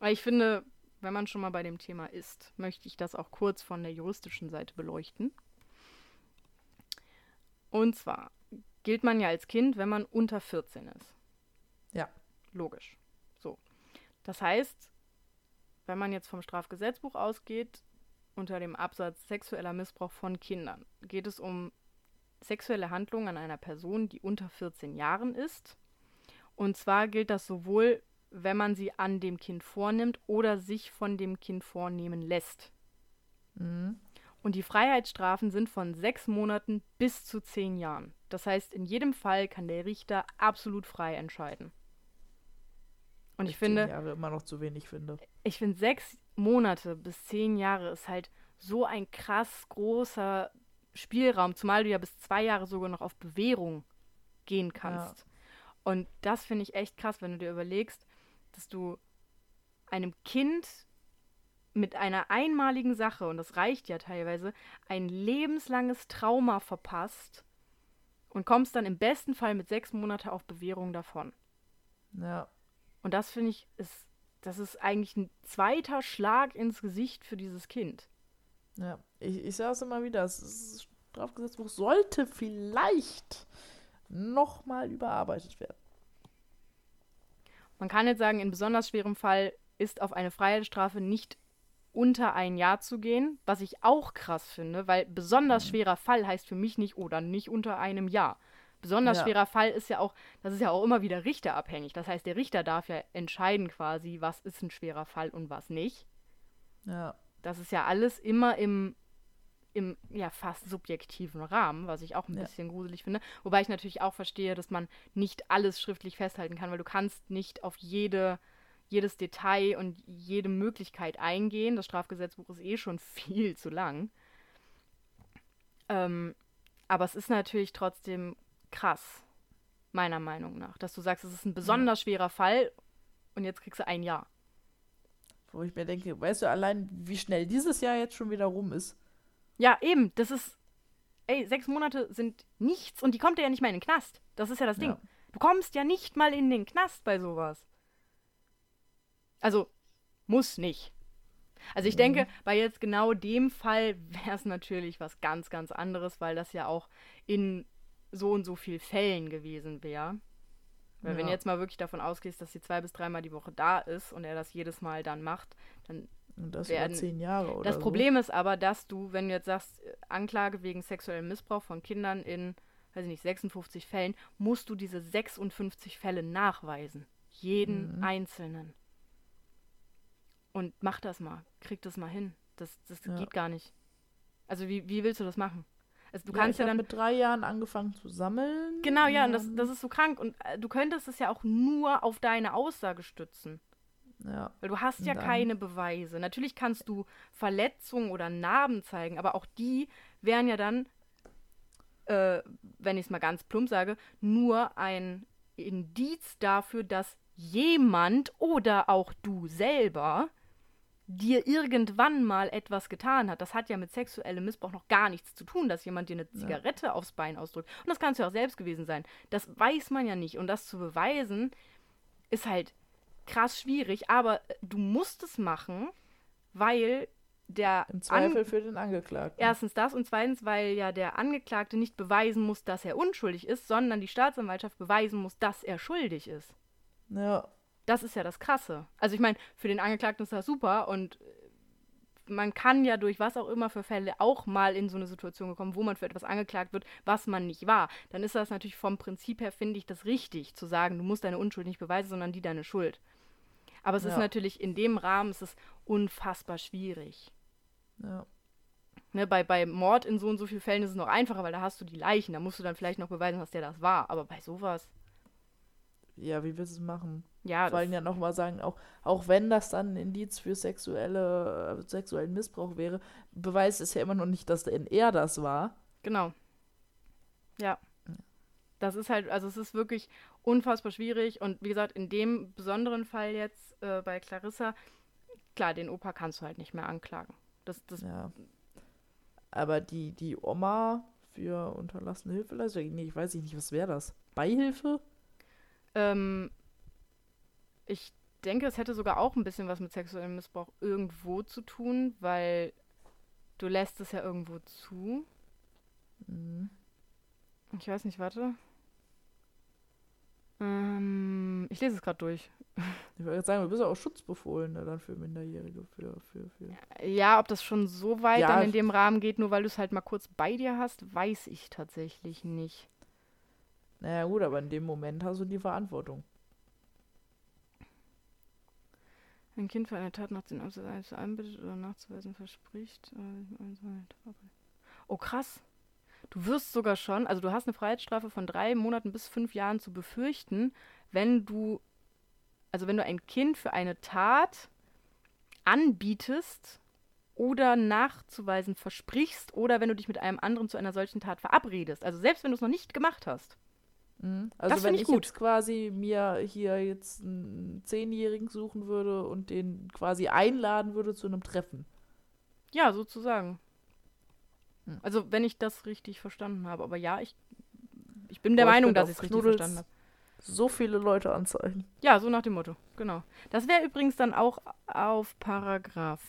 weil ich finde, wenn man schon mal bei dem Thema ist, möchte ich das auch kurz von der juristischen Seite beleuchten. Und zwar gilt man ja als Kind, wenn man unter 14 ist. Ja. Logisch. So. Das heißt, wenn man jetzt vom Strafgesetzbuch ausgeht, unter dem Absatz sexueller Missbrauch von Kindern, geht es um sexuelle Handlungen an einer Person, die unter 14 Jahren ist. Und zwar gilt das sowohl, wenn man sie an dem Kind vornimmt oder sich von dem Kind vornehmen lässt. Mhm. Und die Freiheitsstrafen sind von sechs Monaten bis zu zehn Jahren. Das heißt, in jedem Fall kann der Richter absolut frei entscheiden. Und ich zehn finde, Jahre immer noch zu wenig finde. ich finde sechs Monate bis zehn Jahre ist halt so ein krass großer Spielraum, zumal du ja bis zwei Jahre sogar noch auf Bewährung gehen kannst. Und das finde ich echt krass, wenn du dir überlegst, dass du einem Kind mit einer einmaligen Sache, und das reicht ja teilweise, ein lebenslanges Trauma verpasst und kommst dann im besten Fall mit sechs Monaten auf Bewährung davon. Ja. Und das finde ich, ist, das ist eigentlich ein zweiter Schlag ins Gesicht für dieses Kind. Ja. Ich, ich sage es immer wieder, das Strafgesetzbuch sollte vielleicht nochmal überarbeitet werden. Man kann jetzt sagen, in besonders schwerem Fall ist auf eine Freiheitsstrafe nicht unter ein Jahr zu gehen, was ich auch krass finde, weil besonders schwerer Fall heißt für mich nicht oder nicht unter einem Jahr. Besonders Ja. schwerer Fall ist ja auch, das ist ja auch immer wieder richterabhängig. Das heißt, der Richter darf ja entscheiden quasi, was ist ein schwerer Fall und was nicht. Ja. Das ist ja alles immer im, im ja, fast subjektiven Rahmen, was ich auch ein Ja. bisschen gruselig finde. Wobei ich natürlich auch verstehe, dass man nicht alles schriftlich festhalten kann, weil du kannst nicht auf jede, jedes Detail und jede Möglichkeit eingehen. Das Strafgesetzbuch ist eh schon (laughs) viel zu lang. Ähm, aber es ist natürlich trotzdem krass, meiner Meinung nach, dass du sagst, es ist ein besonders schwerer Fall und jetzt kriegst du ein Jahr. Wo ich mir denke, weißt du allein, wie schnell dieses Jahr jetzt schon wieder rum ist? Ja, eben, das ist ey, sechs Monate sind nichts und die kommt ja nicht mal in den Knast. Das ist ja das Ding. Ja. Du kommst ja nicht mal in den Knast bei sowas. Also, muss nicht. Also ich denke, bei jetzt genau dem Fall wäre es natürlich was ganz, ganz anderes, weil das ja auch in so und so viel Fällen gewesen wäre. Weil wenn du Ja. jetzt mal wirklich davon ausgehst, dass sie zwei bis dreimal die Woche da ist und er das jedes Mal dann macht, dann Und das werden- über zehn Jahre oder das so. Problem ist aber, dass du, wenn du jetzt sagst, äh, Anklage wegen sexuellem Missbrauch von Kindern in, weiß ich nicht, 56 Fällen, musst du diese 56 Fälle nachweisen. Jeden Mhm. einzelnen. Und mach das mal. Krieg das mal hin. Das, das Ja. geht gar nicht. Also wie, wie willst du das machen? Also du ja, kannst ja dann. mit drei Jahren angefangen zu sammeln. Genau, ja, und das, das ist so krank. Und äh, du könntest es ja auch nur auf deine Aussage stützen. Ja, Weil du hast ja dann- keine Beweise. Natürlich kannst du Verletzungen oder Narben zeigen, aber auch die wären ja dann, äh, wenn ich es mal ganz plump sage, nur ein Indiz dafür, dass jemand oder auch du selber dir irgendwann mal etwas getan hat. Das hat ja mit sexuellem Missbrauch noch gar nichts zu tun, dass jemand dir eine Zigarette aufs Bein ausdrückt. Und das kannst du ja auch selbst gewesen sein. Das weiß man ja nicht. Und das zu beweisen, ist halt krass schwierig, aber äh, du musst es machen, weil der im An- Zweifel für den Angeklagten. Erstens das und zweitens, weil ja der Angeklagte nicht beweisen muss, dass er unschuldig ist, sondern die Staatsanwaltschaft beweisen muss, dass er schuldig ist. Ja, Das ist ja das Krasse. Also ich meine, für den Angeklagten ist das super und äh, man kann ja durch was auch immer für Fälle auch mal in so eine Situation gekommen, wo man für etwas angeklagt wird, was man nicht war. Dann ist das natürlich vom Prinzip her, finde ich, das richtig, zu sagen, du musst deine Unschuld nicht beweisen, sondern die deine Schuld. Aber es ist Ja. natürlich in dem Rahmen, es ist unfassbar schwierig. ja. Ne, bei, bei Mord in so und so vielen Fällen ist es noch einfacher, weil da hast du die Leichen. Da musst du dann vielleicht noch beweisen, dass der das war. Aber bei sowas, Ja, wie willst du es machen? ja, Vor allem ja nochmal sagen, auch, auch wenn das dann ein Indiz für sexuelle, äh, sexuellen Missbrauch wäre, beweist es ja immer noch nicht, dass denn er das war. genau. Ja. Das ist halt, also es ist wirklich unfassbar schwierig. Und wie gesagt, in dem besonderen Fall jetzt äh, bei Clarissa, klar, den Opa kannst du halt nicht mehr anklagen. Das, das, Ja. Aber die, die Oma für unterlassene Hilfeleistung, nee, ich weiß nicht, was wäre das? Beihilfe? ähm, ich denke, es hätte sogar auch ein bisschen was mit sexuellem Missbrauch irgendwo zu tun, weil du lässt es ja irgendwo zu. Mhm. Ich weiß nicht, warte. Ähm, ich lese es gerade durch. Ich jetzt sagen, du bist ja auch Schutzbefohlener dann für Minderjährige, für, für, für. Ja, ob das schon so weit Ja, dann in dem Rahmen geht, nur weil du es halt mal kurz bei dir hast, weiß ich tatsächlich nicht. Naja, gut, aber in dem Moment hast du die Verantwortung. Ein Kind für eine Tat nach den Absatz einbittet oder nachzuweisen verspricht. äh, Oh, krass. Du wirst sogar schon, also du hast eine Freiheitsstrafe von drei Monaten bis fünf Jahren zu befürchten, wenn du, also wenn du ein Kind für eine Tat anbietest oder nachzuweisen versprichst oder wenn du dich mit einem anderen zu einer solchen Tat verabredest. Also selbst wenn du es noch nicht gemacht hast. Mhm. Also Das wenn ich ich gut. jetzt quasi mir hier jetzt einen Zehnjährigen suchen würde und den quasi einladen würde zu einem Treffen. Ja, sozusagen. Hm. Also, wenn ich das richtig verstanden habe. Aber ja, ich, ich bin der Boah, Meinung, könnte dass ich es richtig Knuddels verstanden habe. So viele Leute anzeigen. Ja, so nach dem Motto. Genau. Das wäre übrigens dann auch auf Paragraph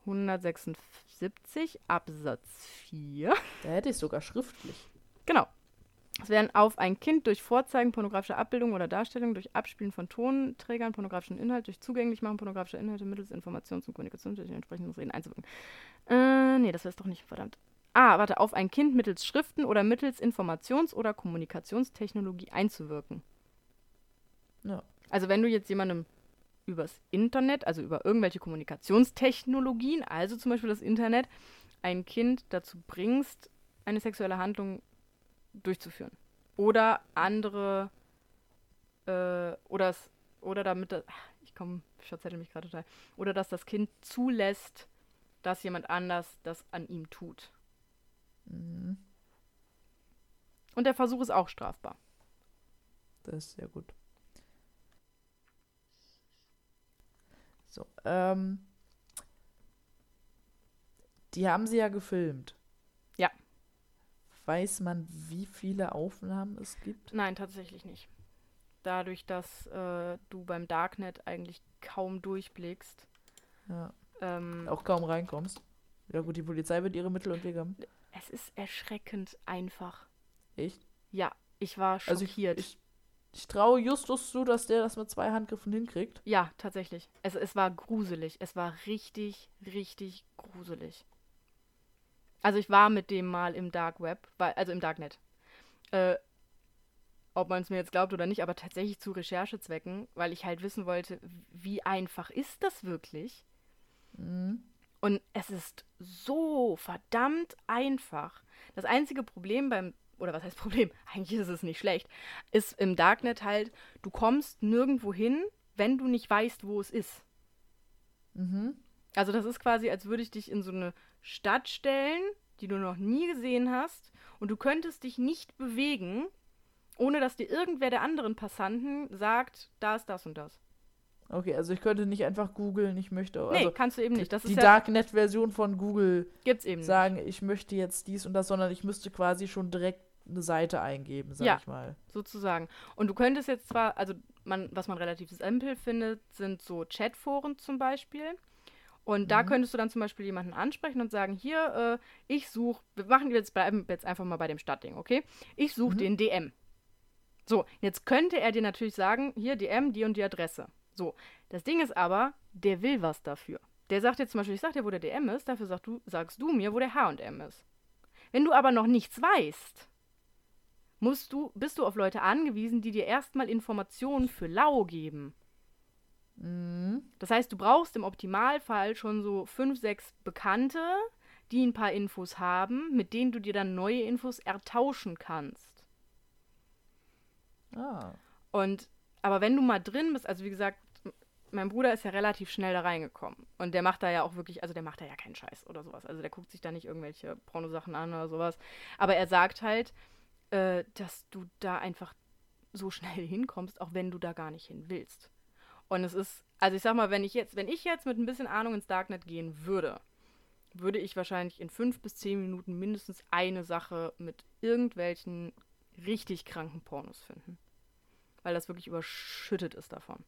176 Absatz 4. Da hätte ich sogar schriftlich. Genau. Es werden auf ein Kind durch Vorzeigen pornografischer Abbildungen oder Darstellungen, durch Abspielen von Tonträgern pornografischen Inhalt, durch Zugänglichmachen pornografischer Inhalte mittels Informations- und Kommunikations durch entsprechendes Reden einzuwirken. Äh, nee, das wäre es doch nicht, verdammt. Ah, warte, auf ein Kind mittels Schriften oder mittels Informations- oder Kommunikationstechnologie einzuwirken. Ja. Also wenn du jetzt jemandem übers Internet, also über irgendwelche Kommunikationstechnologien, also zum Beispiel das Internet, ein Kind dazu bringst, eine sexuelle Handlung durchzuführen. Oder andere, äh, oder, es, oder damit, das, ach, ich komme, ich verzettel mich gerade total, oder dass das Kind zulässt, dass jemand anders das an ihm tut. Mhm. Und der Versuch ist auch strafbar. Das ist sehr gut. So, ähm. Die haben sie ja gefilmt. Weiß man, wie viele Aufnahmen es gibt? Nein, tatsächlich nicht. Dadurch, dass äh, du beim Darknet eigentlich kaum durchblickst. Ja. Ähm, Auch kaum reinkommst. Ja gut, die Polizei wird ihre Mittel und Wege haben. es ist erschreckend einfach. Echt? Ja, ich war Also ich, schockiert. ich, ich traue Justus zu, dass der das mit zwei Handgriffen hinkriegt. ja, tatsächlich. Es, es war gruselig. Es war richtig, richtig gruselig. Also ich war mit dem mal im Dark Web, weil, also im Darknet. Äh, ob man es mir jetzt glaubt oder nicht, aber tatsächlich zu Recherchezwecken, weil ich halt wissen wollte, wie einfach ist das wirklich? Mhm. Und es ist so verdammt einfach. Das einzige Problem beim, oder was heißt (laughs) Problem? Eigentlich ist es nicht schlecht, ist im Darknet halt, du kommst nirgendwo hin, wenn du nicht weißt, wo es ist. Mhm. Also das ist quasi, als würde ich dich in so eine Stadt stellen, die du noch nie gesehen hast, und du könntest dich nicht bewegen, ohne dass dir irgendwer der anderen Passanten sagt, da ist das und das. Okay, also ich könnte nicht einfach googeln, ich möchte. Nee, Also kannst du eben nicht. Das die ist ja, Darknet-Version von Google gibt's eben nicht. sagen, ich möchte jetzt dies und das, sondern ich müsste quasi schon direkt eine Seite eingeben, sag Ja. ich mal. sozusagen. Und du könntest jetzt zwar, also man, was man relativ simpel findet, sind so Chatforen zum Beispiel. Und da Mhm. könntest du dann zum Beispiel jemanden ansprechen und sagen, hier, äh, ich suche, wir machen jetzt, bleiben jetzt einfach mal bei dem Stadtding, okay? Ich suche Mhm. den DM. So, jetzt könnte er dir natürlich sagen, hier DM, die und die Adresse. So, das Ding ist aber, der will was dafür. Der sagt jetzt zum Beispiel, ich sag dir, wo der DM ist, dafür sagst du, sagst du mir, wo der H&M ist. Wenn du aber noch nichts weißt, musst du, bist du auf Leute angewiesen, die dir erstmal Informationen für lau geben. Mhm. Das heißt, du brauchst im Optimalfall schon so fünf, sechs Bekannte, die ein paar Infos haben, mit denen du dir dann neue Infos ertauschen kannst. Ah. Und, aber wenn du mal drin bist, also wie gesagt, mein Bruder ist ja relativ schnell da reingekommen. Und der macht da ja auch wirklich, also der macht da ja keinen Scheiß oder sowas. Also der guckt sich da nicht irgendwelche Pornosachen an oder sowas. Aber er sagt halt, äh, dass du da einfach so schnell (laughs) hinkommst, auch wenn du da gar nicht hin willst. Und es ist, also ich sag mal, wenn ich jetzt, wenn ich jetzt mit ein bisschen Ahnung ins Darknet gehen würde, würde ich wahrscheinlich in fünf bis zehn Minuten mindestens eine Sache mit irgendwelchen richtig kranken Pornos finden. Weil das wirklich überschüttet ist davon.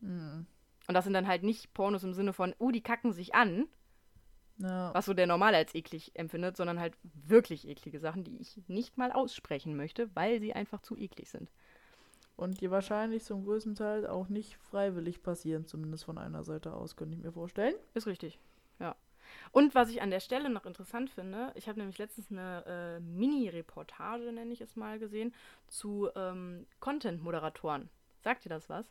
Mhm. Und das sind dann halt nicht Pornos im Sinne von, oh, die kacken sich an, Ja. was so der Normale als eklig empfindet, sondern halt wirklich eklige Sachen, die ich nicht mal aussprechen möchte, weil sie einfach zu eklig sind. Und die wahrscheinlich zum größten Teil auch nicht freiwillig passieren, zumindest von einer Seite aus, könnte ich mir vorstellen. Ist richtig, ja. Und was ich an der Stelle noch interessant finde, ich habe nämlich letztens eine äh, Mini-Reportage, nenne ich es mal, gesehen, zu ähm, Content-Moderatoren. Sagt dir das was?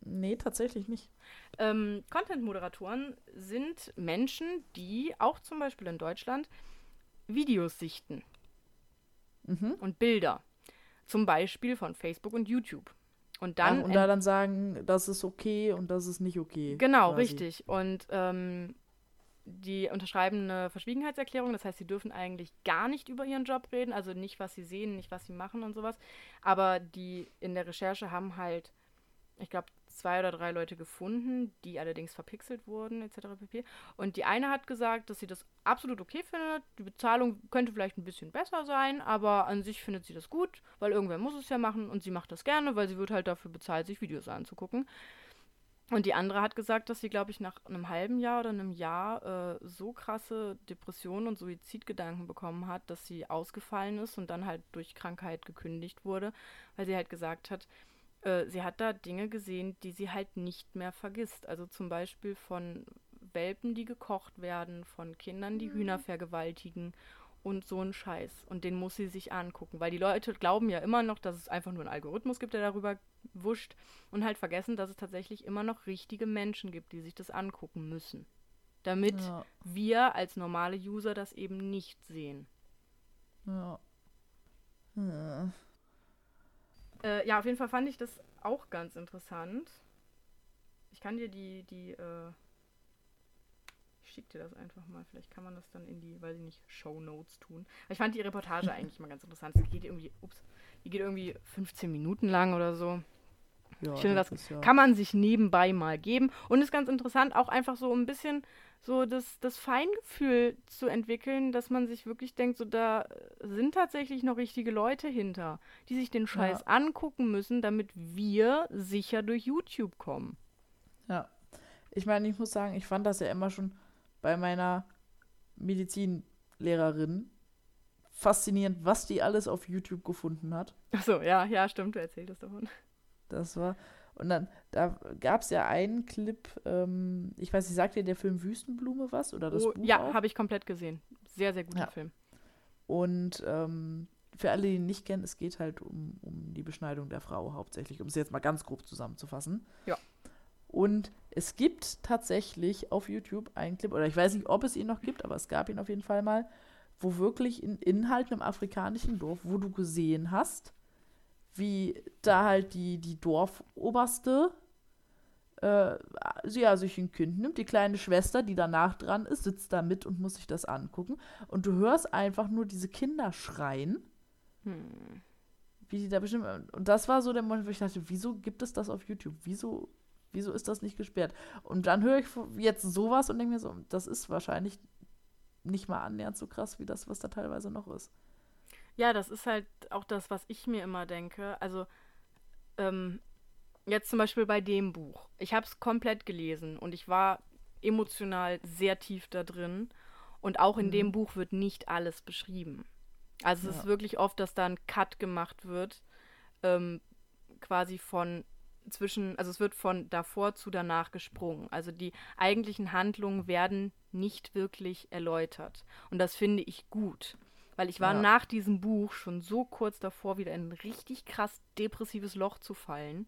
Nee, tatsächlich nicht. Ähm, Content-Moderatoren sind Menschen, die auch zum Beispiel in Deutschland Videos sichten Mhm. und Bilder. Zum Beispiel von Facebook und YouTube. Und Ach, dann. und da dann sagen, das ist okay und das ist nicht okay. genau, quasi. richtig. Und ähm, die unterschreiben eine Verschwiegenheitserklärung. Das heißt, sie dürfen eigentlich gar nicht über ihren Job reden. Also nicht, was sie sehen, nicht, was sie machen und sowas. Aber die in der Recherche haben halt, ich glaube, zwei oder drei Leute gefunden, die allerdings verpixelt wurden, etc. pp. Und die eine hat gesagt, dass sie das absolut okay findet. Die Bezahlung könnte vielleicht ein bisschen besser sein, aber an sich findet sie das gut, weil irgendwer muss es ja machen und sie macht das gerne, weil sie wird halt dafür bezahlt, sich Videos anzugucken. Und die andere hat gesagt, dass sie, glaube ich, nach einem halben Jahr oder einem Jahr äh, so krasse Depressionen und Suizidgedanken bekommen hat, dass sie ausgefallen ist und dann halt durch Krankheit gekündigt wurde, weil sie halt gesagt hat, äh, sie hat da Dinge gesehen, die sie halt nicht mehr vergisst. Also zum Beispiel von Welpen, die gekocht werden, von Kindern, die Hühner vergewaltigen und so ein Scheiß. Und den muss sie sich angucken, weil die Leute glauben ja immer noch, dass es einfach nur einen Algorithmus gibt, der darüber wuscht und halt vergessen, dass es tatsächlich immer noch richtige Menschen gibt, die sich das angucken müssen. Damit Ja, wir als normale User das eben nicht sehen. ja. Hm. Äh, ja, auf jeden Fall fand ich das auch ganz interessant. Ich kann dir die, die, äh, ich schick dir das einfach mal. Vielleicht kann man das dann in die, weiß ich nicht, Show Notes tun. Aber ich fand die Reportage (laughs) eigentlich mal ganz interessant. Die geht irgendwie, ups, die geht irgendwie 15 Minuten lang oder so. Ja, ich finde, das, das ja. kann man sich nebenbei mal geben. Und ist ganz interessant, auch einfach so ein bisschen so das, das Feingefühl zu entwickeln, dass man sich wirklich denkt, so da sind tatsächlich noch richtige Leute hinter, die sich den Scheiß ja. angucken müssen, damit wir sicher durch YouTube kommen. Ja. Ich meine, ich muss sagen, ich fand das ja immer schon bei meiner Medizinlehrerin faszinierend, was die alles auf YouTube gefunden hat. Achso, ja, ja, stimmt, du erzähltest davon. Das war. Und dann, da gab es ja einen Clip, ähm, ich weiß nicht, sagt dir der Film Wüstenblume was? Oder das oh, Buch Ja, habe ich komplett gesehen. Sehr, sehr guter ja. Film. Und ähm, für alle, die ihn nicht kennen, es geht halt um, um die Beschneidung der Frau hauptsächlich, um es jetzt mal ganz grob zusammenzufassen. Ja. Und es gibt tatsächlich auf YouTube einen Clip, oder ich weiß nicht, ob es ihn noch gibt, aber es gab ihn auf jeden Fall mal, wo wirklich in Inhalten im afrikanischen Dorf, wo du gesehen hast, wie da halt die, die Dorfoberste äh, ja, sich ein Kind nimmt. Die kleine Schwester, die danach dran ist, sitzt da mit und muss sich das angucken. Und du hörst einfach nur diese Kinder schreien. Hm. Wie die da bestimmt. Und das war so der Moment, wo ich dachte, wieso gibt es das auf YouTube? Wieso, wieso ist das nicht gesperrt? Und dann höre ich jetzt sowas und denke mir so, das ist wahrscheinlich nicht mal annähernd so krass wie das, was da teilweise noch ist. Ja, das ist halt auch das, was ich mir immer denke. Also, ähm, jetzt zum Beispiel bei dem Buch. Ich habe es komplett gelesen und ich war emotional sehr tief da drin. Und auch in mhm. dem Buch wird nicht alles beschrieben. Also es ja. ist wirklich oft, dass da ein Cut gemacht wird, ähm, quasi von zwischen, also es wird von davor zu danach gesprungen. Also die eigentlichen Handlungen werden nicht wirklich erläutert. Und das finde ich gut. Weil ich war ja. nach diesem Buch schon so kurz davor, wieder in ein richtig krass depressives Loch zu fallen.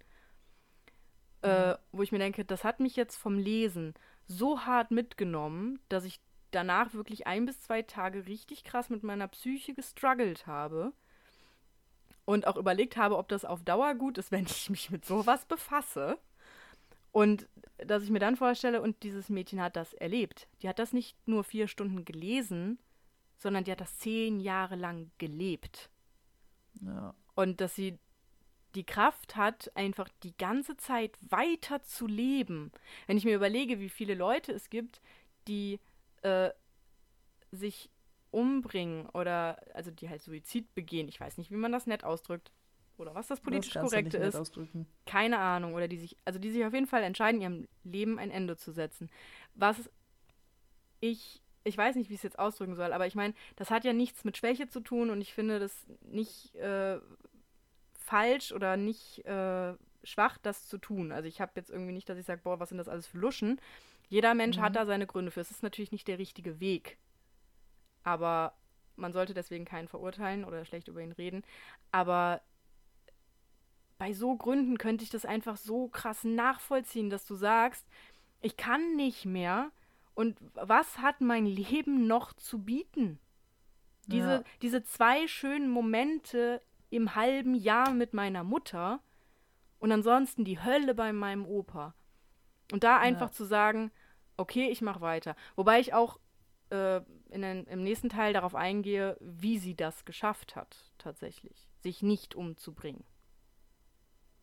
Äh, mhm. Äh, wo ich mir denke, das hat mich jetzt vom Lesen so hart mitgenommen, dass ich danach wirklich ein bis zwei Tage richtig krass mit meiner Psyche gestruggelt habe. Und auch überlegt habe, ob das auf Dauer gut ist, (laughs) wenn ich mich mit sowas befasse. Und dass ich mir dann vorstelle, und dieses Mädchen hat das erlebt. Die hat das nicht nur vier Stunden gelesen, sondern die hat das zehn Jahre lang gelebt. Ja. Und dass sie die Kraft hat, einfach die ganze Zeit weiter zu leben. Wenn ich mir überlege, wie viele Leute es gibt, die äh, sich umbringen oder also die halt Suizid begehen, ich weiß nicht, wie man das nett ausdrückt oder was das politisch das korrekte ist. Keine Ahnung. Oder die sich, also die sich auf jeden Fall entscheiden, ihrem Leben ein Ende zu setzen. Was ich ich weiß nicht, wie ich es jetzt ausdrücken soll, aber ich meine, das hat ja nichts mit Schwäche zu tun und ich finde das nicht äh, falsch oder nicht äh, schwach, das zu tun. Also ich habe jetzt irgendwie nicht, dass ich sage, boah, was sind das alles für Luschen. Jeder Mensch mhm. hat da seine Gründe für. Es ist natürlich nicht der richtige Weg. Aber man sollte deswegen keinen verurteilen oder schlecht über ihn reden. Aber bei so Gründen könnte ich das einfach so krass nachvollziehen, dass du sagst, ich kann nicht mehr und was hat mein Leben noch zu bieten? Diese, ja. diese zwei schönen Momente im halben Jahr mit meiner Mutter und ansonsten die Hölle bei meinem Opa. Und da einfach ja. zu sagen, okay, ich mache weiter. Wobei ich auch äh, in den, im nächsten Teil darauf eingehe, wie sie das geschafft hat, tatsächlich, sich nicht umzubringen.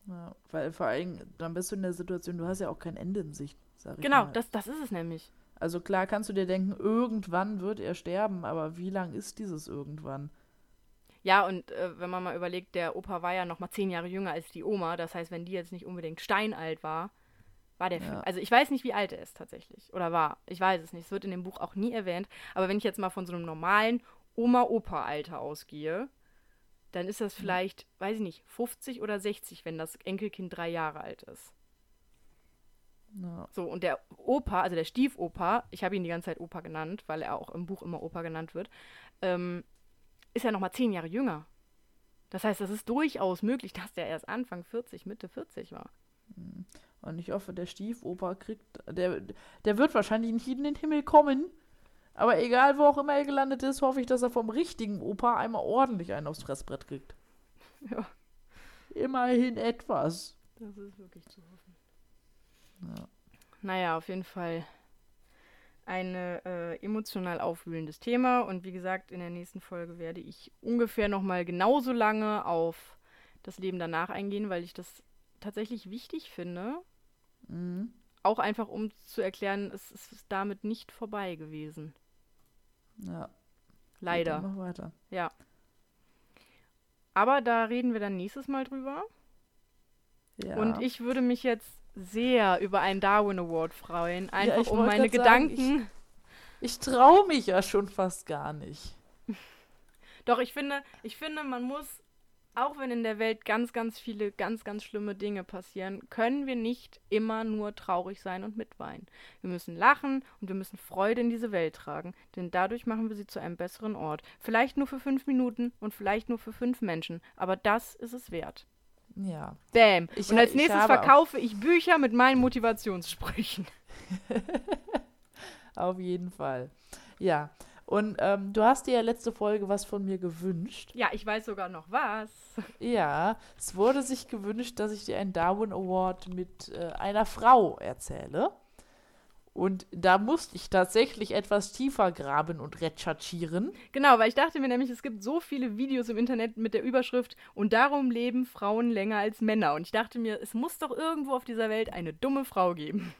Ja, weil vor allem, dann bist du in der Situation, du hast ja auch kein Ende in Sicht, sag ich Genau, mal. das, das ist es nämlich. Also klar kannst du dir denken, irgendwann wird er sterben, aber wie lang ist dieses irgendwann? Ja, und äh, wenn man mal überlegt, der Opa war ja noch mal zehn Jahre jünger als die Oma. Das heißt, wenn die jetzt nicht unbedingt steinalt war, war der ja. Also ich weiß nicht, wie alt er ist tatsächlich. Oder war. Ich weiß es nicht. Es wird in dem Buch auch nie erwähnt. Aber wenn ich jetzt mal von so einem normalen Oma-Opa-Alter ausgehe, dann ist das vielleicht, mhm. weiß ich nicht, 50 oder 60, wenn das Enkelkind drei Jahre alt ist. Ja. So, und der Opa, also der Stiefopa, ich habe ihn die ganze Zeit Opa genannt, weil er auch im Buch immer Opa genannt wird, ähm, ist ja nochmal zehn Jahre jünger. Das heißt, das ist durchaus möglich, dass der erst Anfang 40, Mitte 40 war. Hm. Und ich hoffe, der Stiefopa kriegt, der, der wird wahrscheinlich nicht in den Himmel kommen. Aber egal, wo auch immer er gelandet ist, hoffe ich, dass er vom richtigen Opa einmal ordentlich einen aufs Fressbrett kriegt. (laughs) Ja. Immerhin etwas. Das ist wirklich zu hoffen. Ja. Naja, auf jeden Fall ein äh, emotional aufwühlendes Thema. Und wie gesagt, in der nächsten Folge werde ich ungefähr nochmal genauso lange auf das Leben danach eingehen, weil ich das tatsächlich wichtig finde. Mhm. Auch einfach, um zu erklären, es, ist damit nicht vorbei gewesen. Ja. Leider. Noch weiter. Ja. Aber da reden wir dann nächstes Mal drüber. Ja. Und ich würde mich jetzt sehr über einen Darwin Award freuen. Einfach ich um meine grad sagen, Gedanken. Ich traue mich ja schon fast gar nicht. (laughs) Doch, ich finde, ich finde, man muss, auch wenn in der Welt ganz, ganz viele, ganz, ganz schlimme Dinge passieren, können wir nicht immer nur traurig sein und mitweinen. Wir müssen lachen und wir müssen Freude in diese Welt tragen, denn dadurch machen wir sie zu einem besseren Ort. Vielleicht nur für fünf Minuten und vielleicht nur für fünf Menschen, aber das ist es wert. Ja. Bam. Ich und als ich nächstes auch- verkaufe ich Bücher mit meinen Motivationssprüchen. (laughs) Auf jeden Fall. Ja. Und ähm, du hast dir ja letzte Folge was von mir gewünscht. Ja, ich weiß sogar noch was. Ja, es wurde sich gewünscht, dass ich dir einen Darwin Award mit äh, einer Frau erzähle. Und da musste ich tatsächlich etwas tiefer graben und recherchieren. Genau, weil ich dachte mir nämlich, es gibt so viele Videos im Internet mit der Überschrift und darum leben Frauen länger als Männer. Und ich dachte mir, es muss doch irgendwo auf dieser Welt eine dumme Frau geben.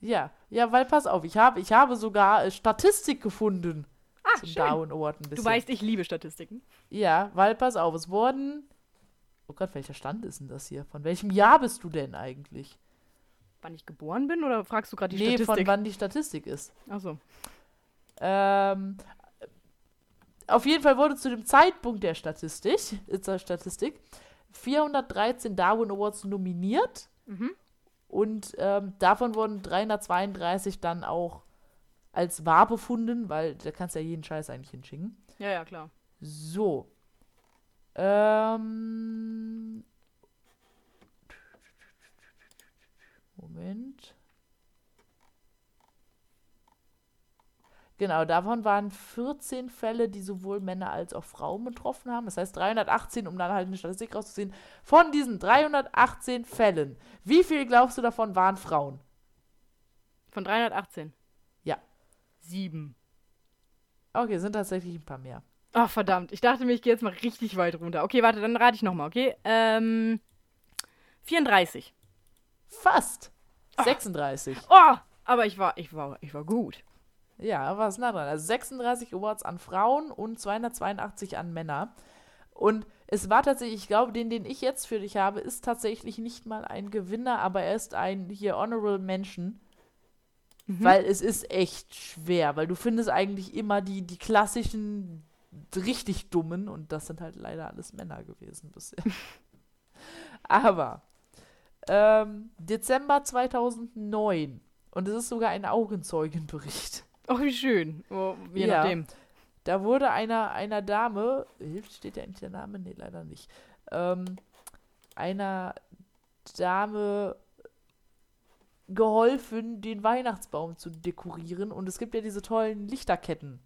Ja, ja, weil pass auf, ich habe, ich habe sogar äh, Statistik gefunden Ah, zum schön. Darwin Award ein bisschen. Du weißt, ich liebe Statistiken. Ja, weil pass auf, es wurden. Oh Gott, welcher Stand ist denn das hier? Von welchem Jahr bist du denn eigentlich? Wann ich geboren bin oder fragst du gerade die nee, von Statistik? wann die Statistik ist. Achso. Ähm, auf jeden Fall wurde zu dem Zeitpunkt der Statistik, ist der Statistik 413 Darwin Awards nominiert Mhm. und ähm, davon wurden 332 dann auch als wahr befunden, weil da kannst du ja jeden Scheiß eigentlich hinschicken. Ja, ja, klar. So. Ähm. Moment. Genau, davon waren 14 Fälle, die sowohl Männer als auch Frauen betroffen haben. Das heißt 318, um dann halt eine Statistik rauszusehen. Von diesen 318 Fällen, wie viel glaubst du davon waren Frauen? Von 318. Ja. Sieben. Okay, sind tatsächlich ein paar mehr. Ach, verdammt. Ich dachte mir, ich gehe jetzt mal richtig weit runter. Okay, warte, dann rate ich nochmal, okay? Ähm. 34. Fast. 36. Oh! Aber ich war, ich war, ich war gut. Ja, war es nah dran. Also 36 Awards an Frauen und 282 an Männer. Und es war tatsächlich, ich glaube, den, den ich jetzt für dich habe, ist tatsächlich nicht mal ein Gewinner, aber er ist ein hier Honorable Mention. Mhm. Weil es ist echt schwer, weil du findest eigentlich immer die, die klassischen, richtig dummen und das sind halt leider alles Männer gewesen bisher. (laughs) aber ähm, Dezember 2009 und es ist sogar ein Augenzeugenbericht. (laughs) Oh, wie schön. Oh, je Ja. nachdem. Da wurde einer, einer Dame, hilft, steht ja eigentlich der Name? Nee, leider nicht. Ähm, einer Dame geholfen, den Weihnachtsbaum zu dekorieren. Und es gibt ja diese tollen Lichterketten.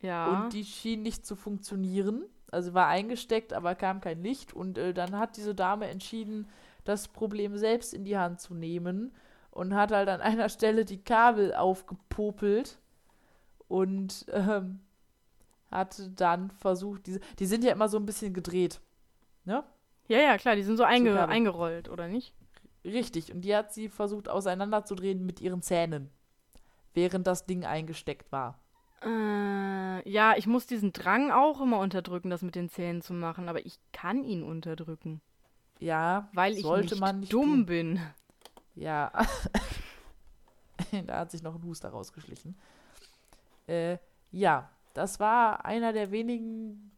Ja. Und die schienen nicht zu funktionieren. Also war eingesteckt, aber kam kein Licht. Und äh, dann hat diese Dame entschieden, das Problem selbst in die Hand zu nehmen. Und hat halt an (laughs) einer Stelle die Kabel aufgepopelt. Und ähm, hatte dann versucht, diese. Die sind ja immer so ein bisschen gedreht. Ne? ja, ja, klar, die sind so einge Kabel. eingerollt, oder nicht? Richtig. Und die hat sie versucht auseinanderzudrehen mit ihren Zähnen. Während das Ding eingesteckt war. Äh, ja, ich muss diesen Drang auch immer unterdrücken, das mit den Zähnen zu machen, aber ich kann ihn unterdrücken, Ja, weil ich nicht nicht dumm tun. bin. Ja. (laughs) da hat sich noch ein Huster rausgeschlichen. Äh, ja, das war einer der wenigen,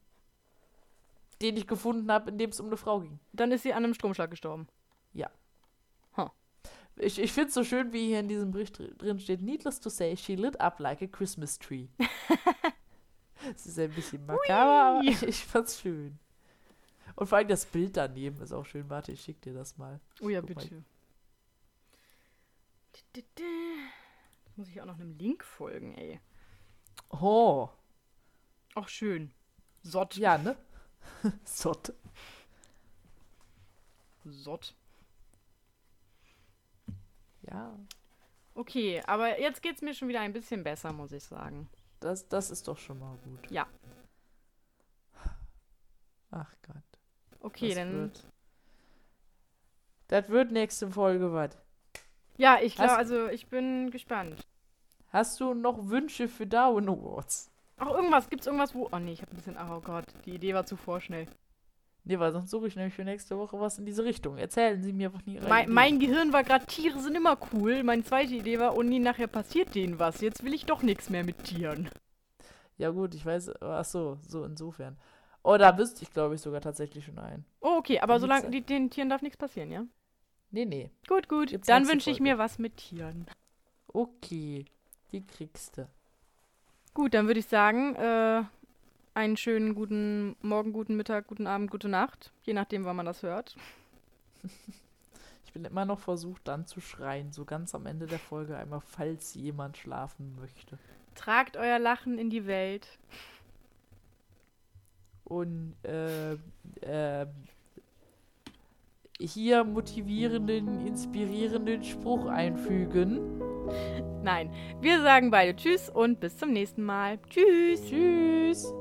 den ich gefunden habe, in dem es um eine Frau ging. Dann ist sie an einem Stromschlag gestorben. Ich, ich finde es so schön, wie hier in diesem Bericht dr- drin steht: Needless to say, she lit up like a Christmas tree. (laughs) Es ist ein bisschen makaber, aber ich, (laughs) ich fand's schön. Und vor allem das Bild daneben ist auch schön. Warte, ich schick dir das mal. Oh ja, Guck mal. bitte. Jetzt muss ich auch noch einem Link folgen, ey. Oh, Ach, schön. Sott. ja, ne? (laughs) Sott. Sott. Ja, Okay, aber jetzt geht's mir schon wieder ein bisschen besser, muss ich sagen. das, das ist doch schon mal gut. Ja. Ach Gott. Okay, das dann wird- Das wird nächste Folge was. Ja, ich glaube, also ich bin gespannt. Hast du noch Wünsche für Darwin Awards? Auch irgendwas, gibt's irgendwas, wo. Oh nee, ich hab ein bisschen. Oh Gott, die Idee war zu vorschnell. Nee, weil sonst suche ich nämlich für nächste Woche was in diese Richtung. Erzählen Sie mir einfach nie Mein, mein Gehirn war gerade, Tiere sind immer cool. Meine zweite Idee war, oh nee, nachher passiert denen was. Jetzt will ich doch nichts mehr mit Tieren. Ja gut, ich weiß, ach so, so insofern. Oh, da wüsste ich, glaube ich, sogar tatsächlich schon einen. Oh, okay, aber solange die, den Tieren darf nichts passieren, ja? Nee, nee. Gut, gut. Gibt's Dann wünsche ich mir was mit Tieren. Okay, die kriegst du. Gut, dann würde ich sagen, äh, einen schönen guten Morgen, guten Mittag, guten Abend, gute Nacht. Je nachdem, wann man das hört. (laughs) Ich bin immer noch versucht, dann zu schreien, so ganz am Ende der Folge einmal, falls jemand schlafen möchte. Tragt euer Lachen in die Welt. Und äh, äh, hier motivierenden, inspirierenden Spruch einfügen. Nein, wir sagen beide Tschüss und bis zum nächsten Mal. Tschüss. Tschüss.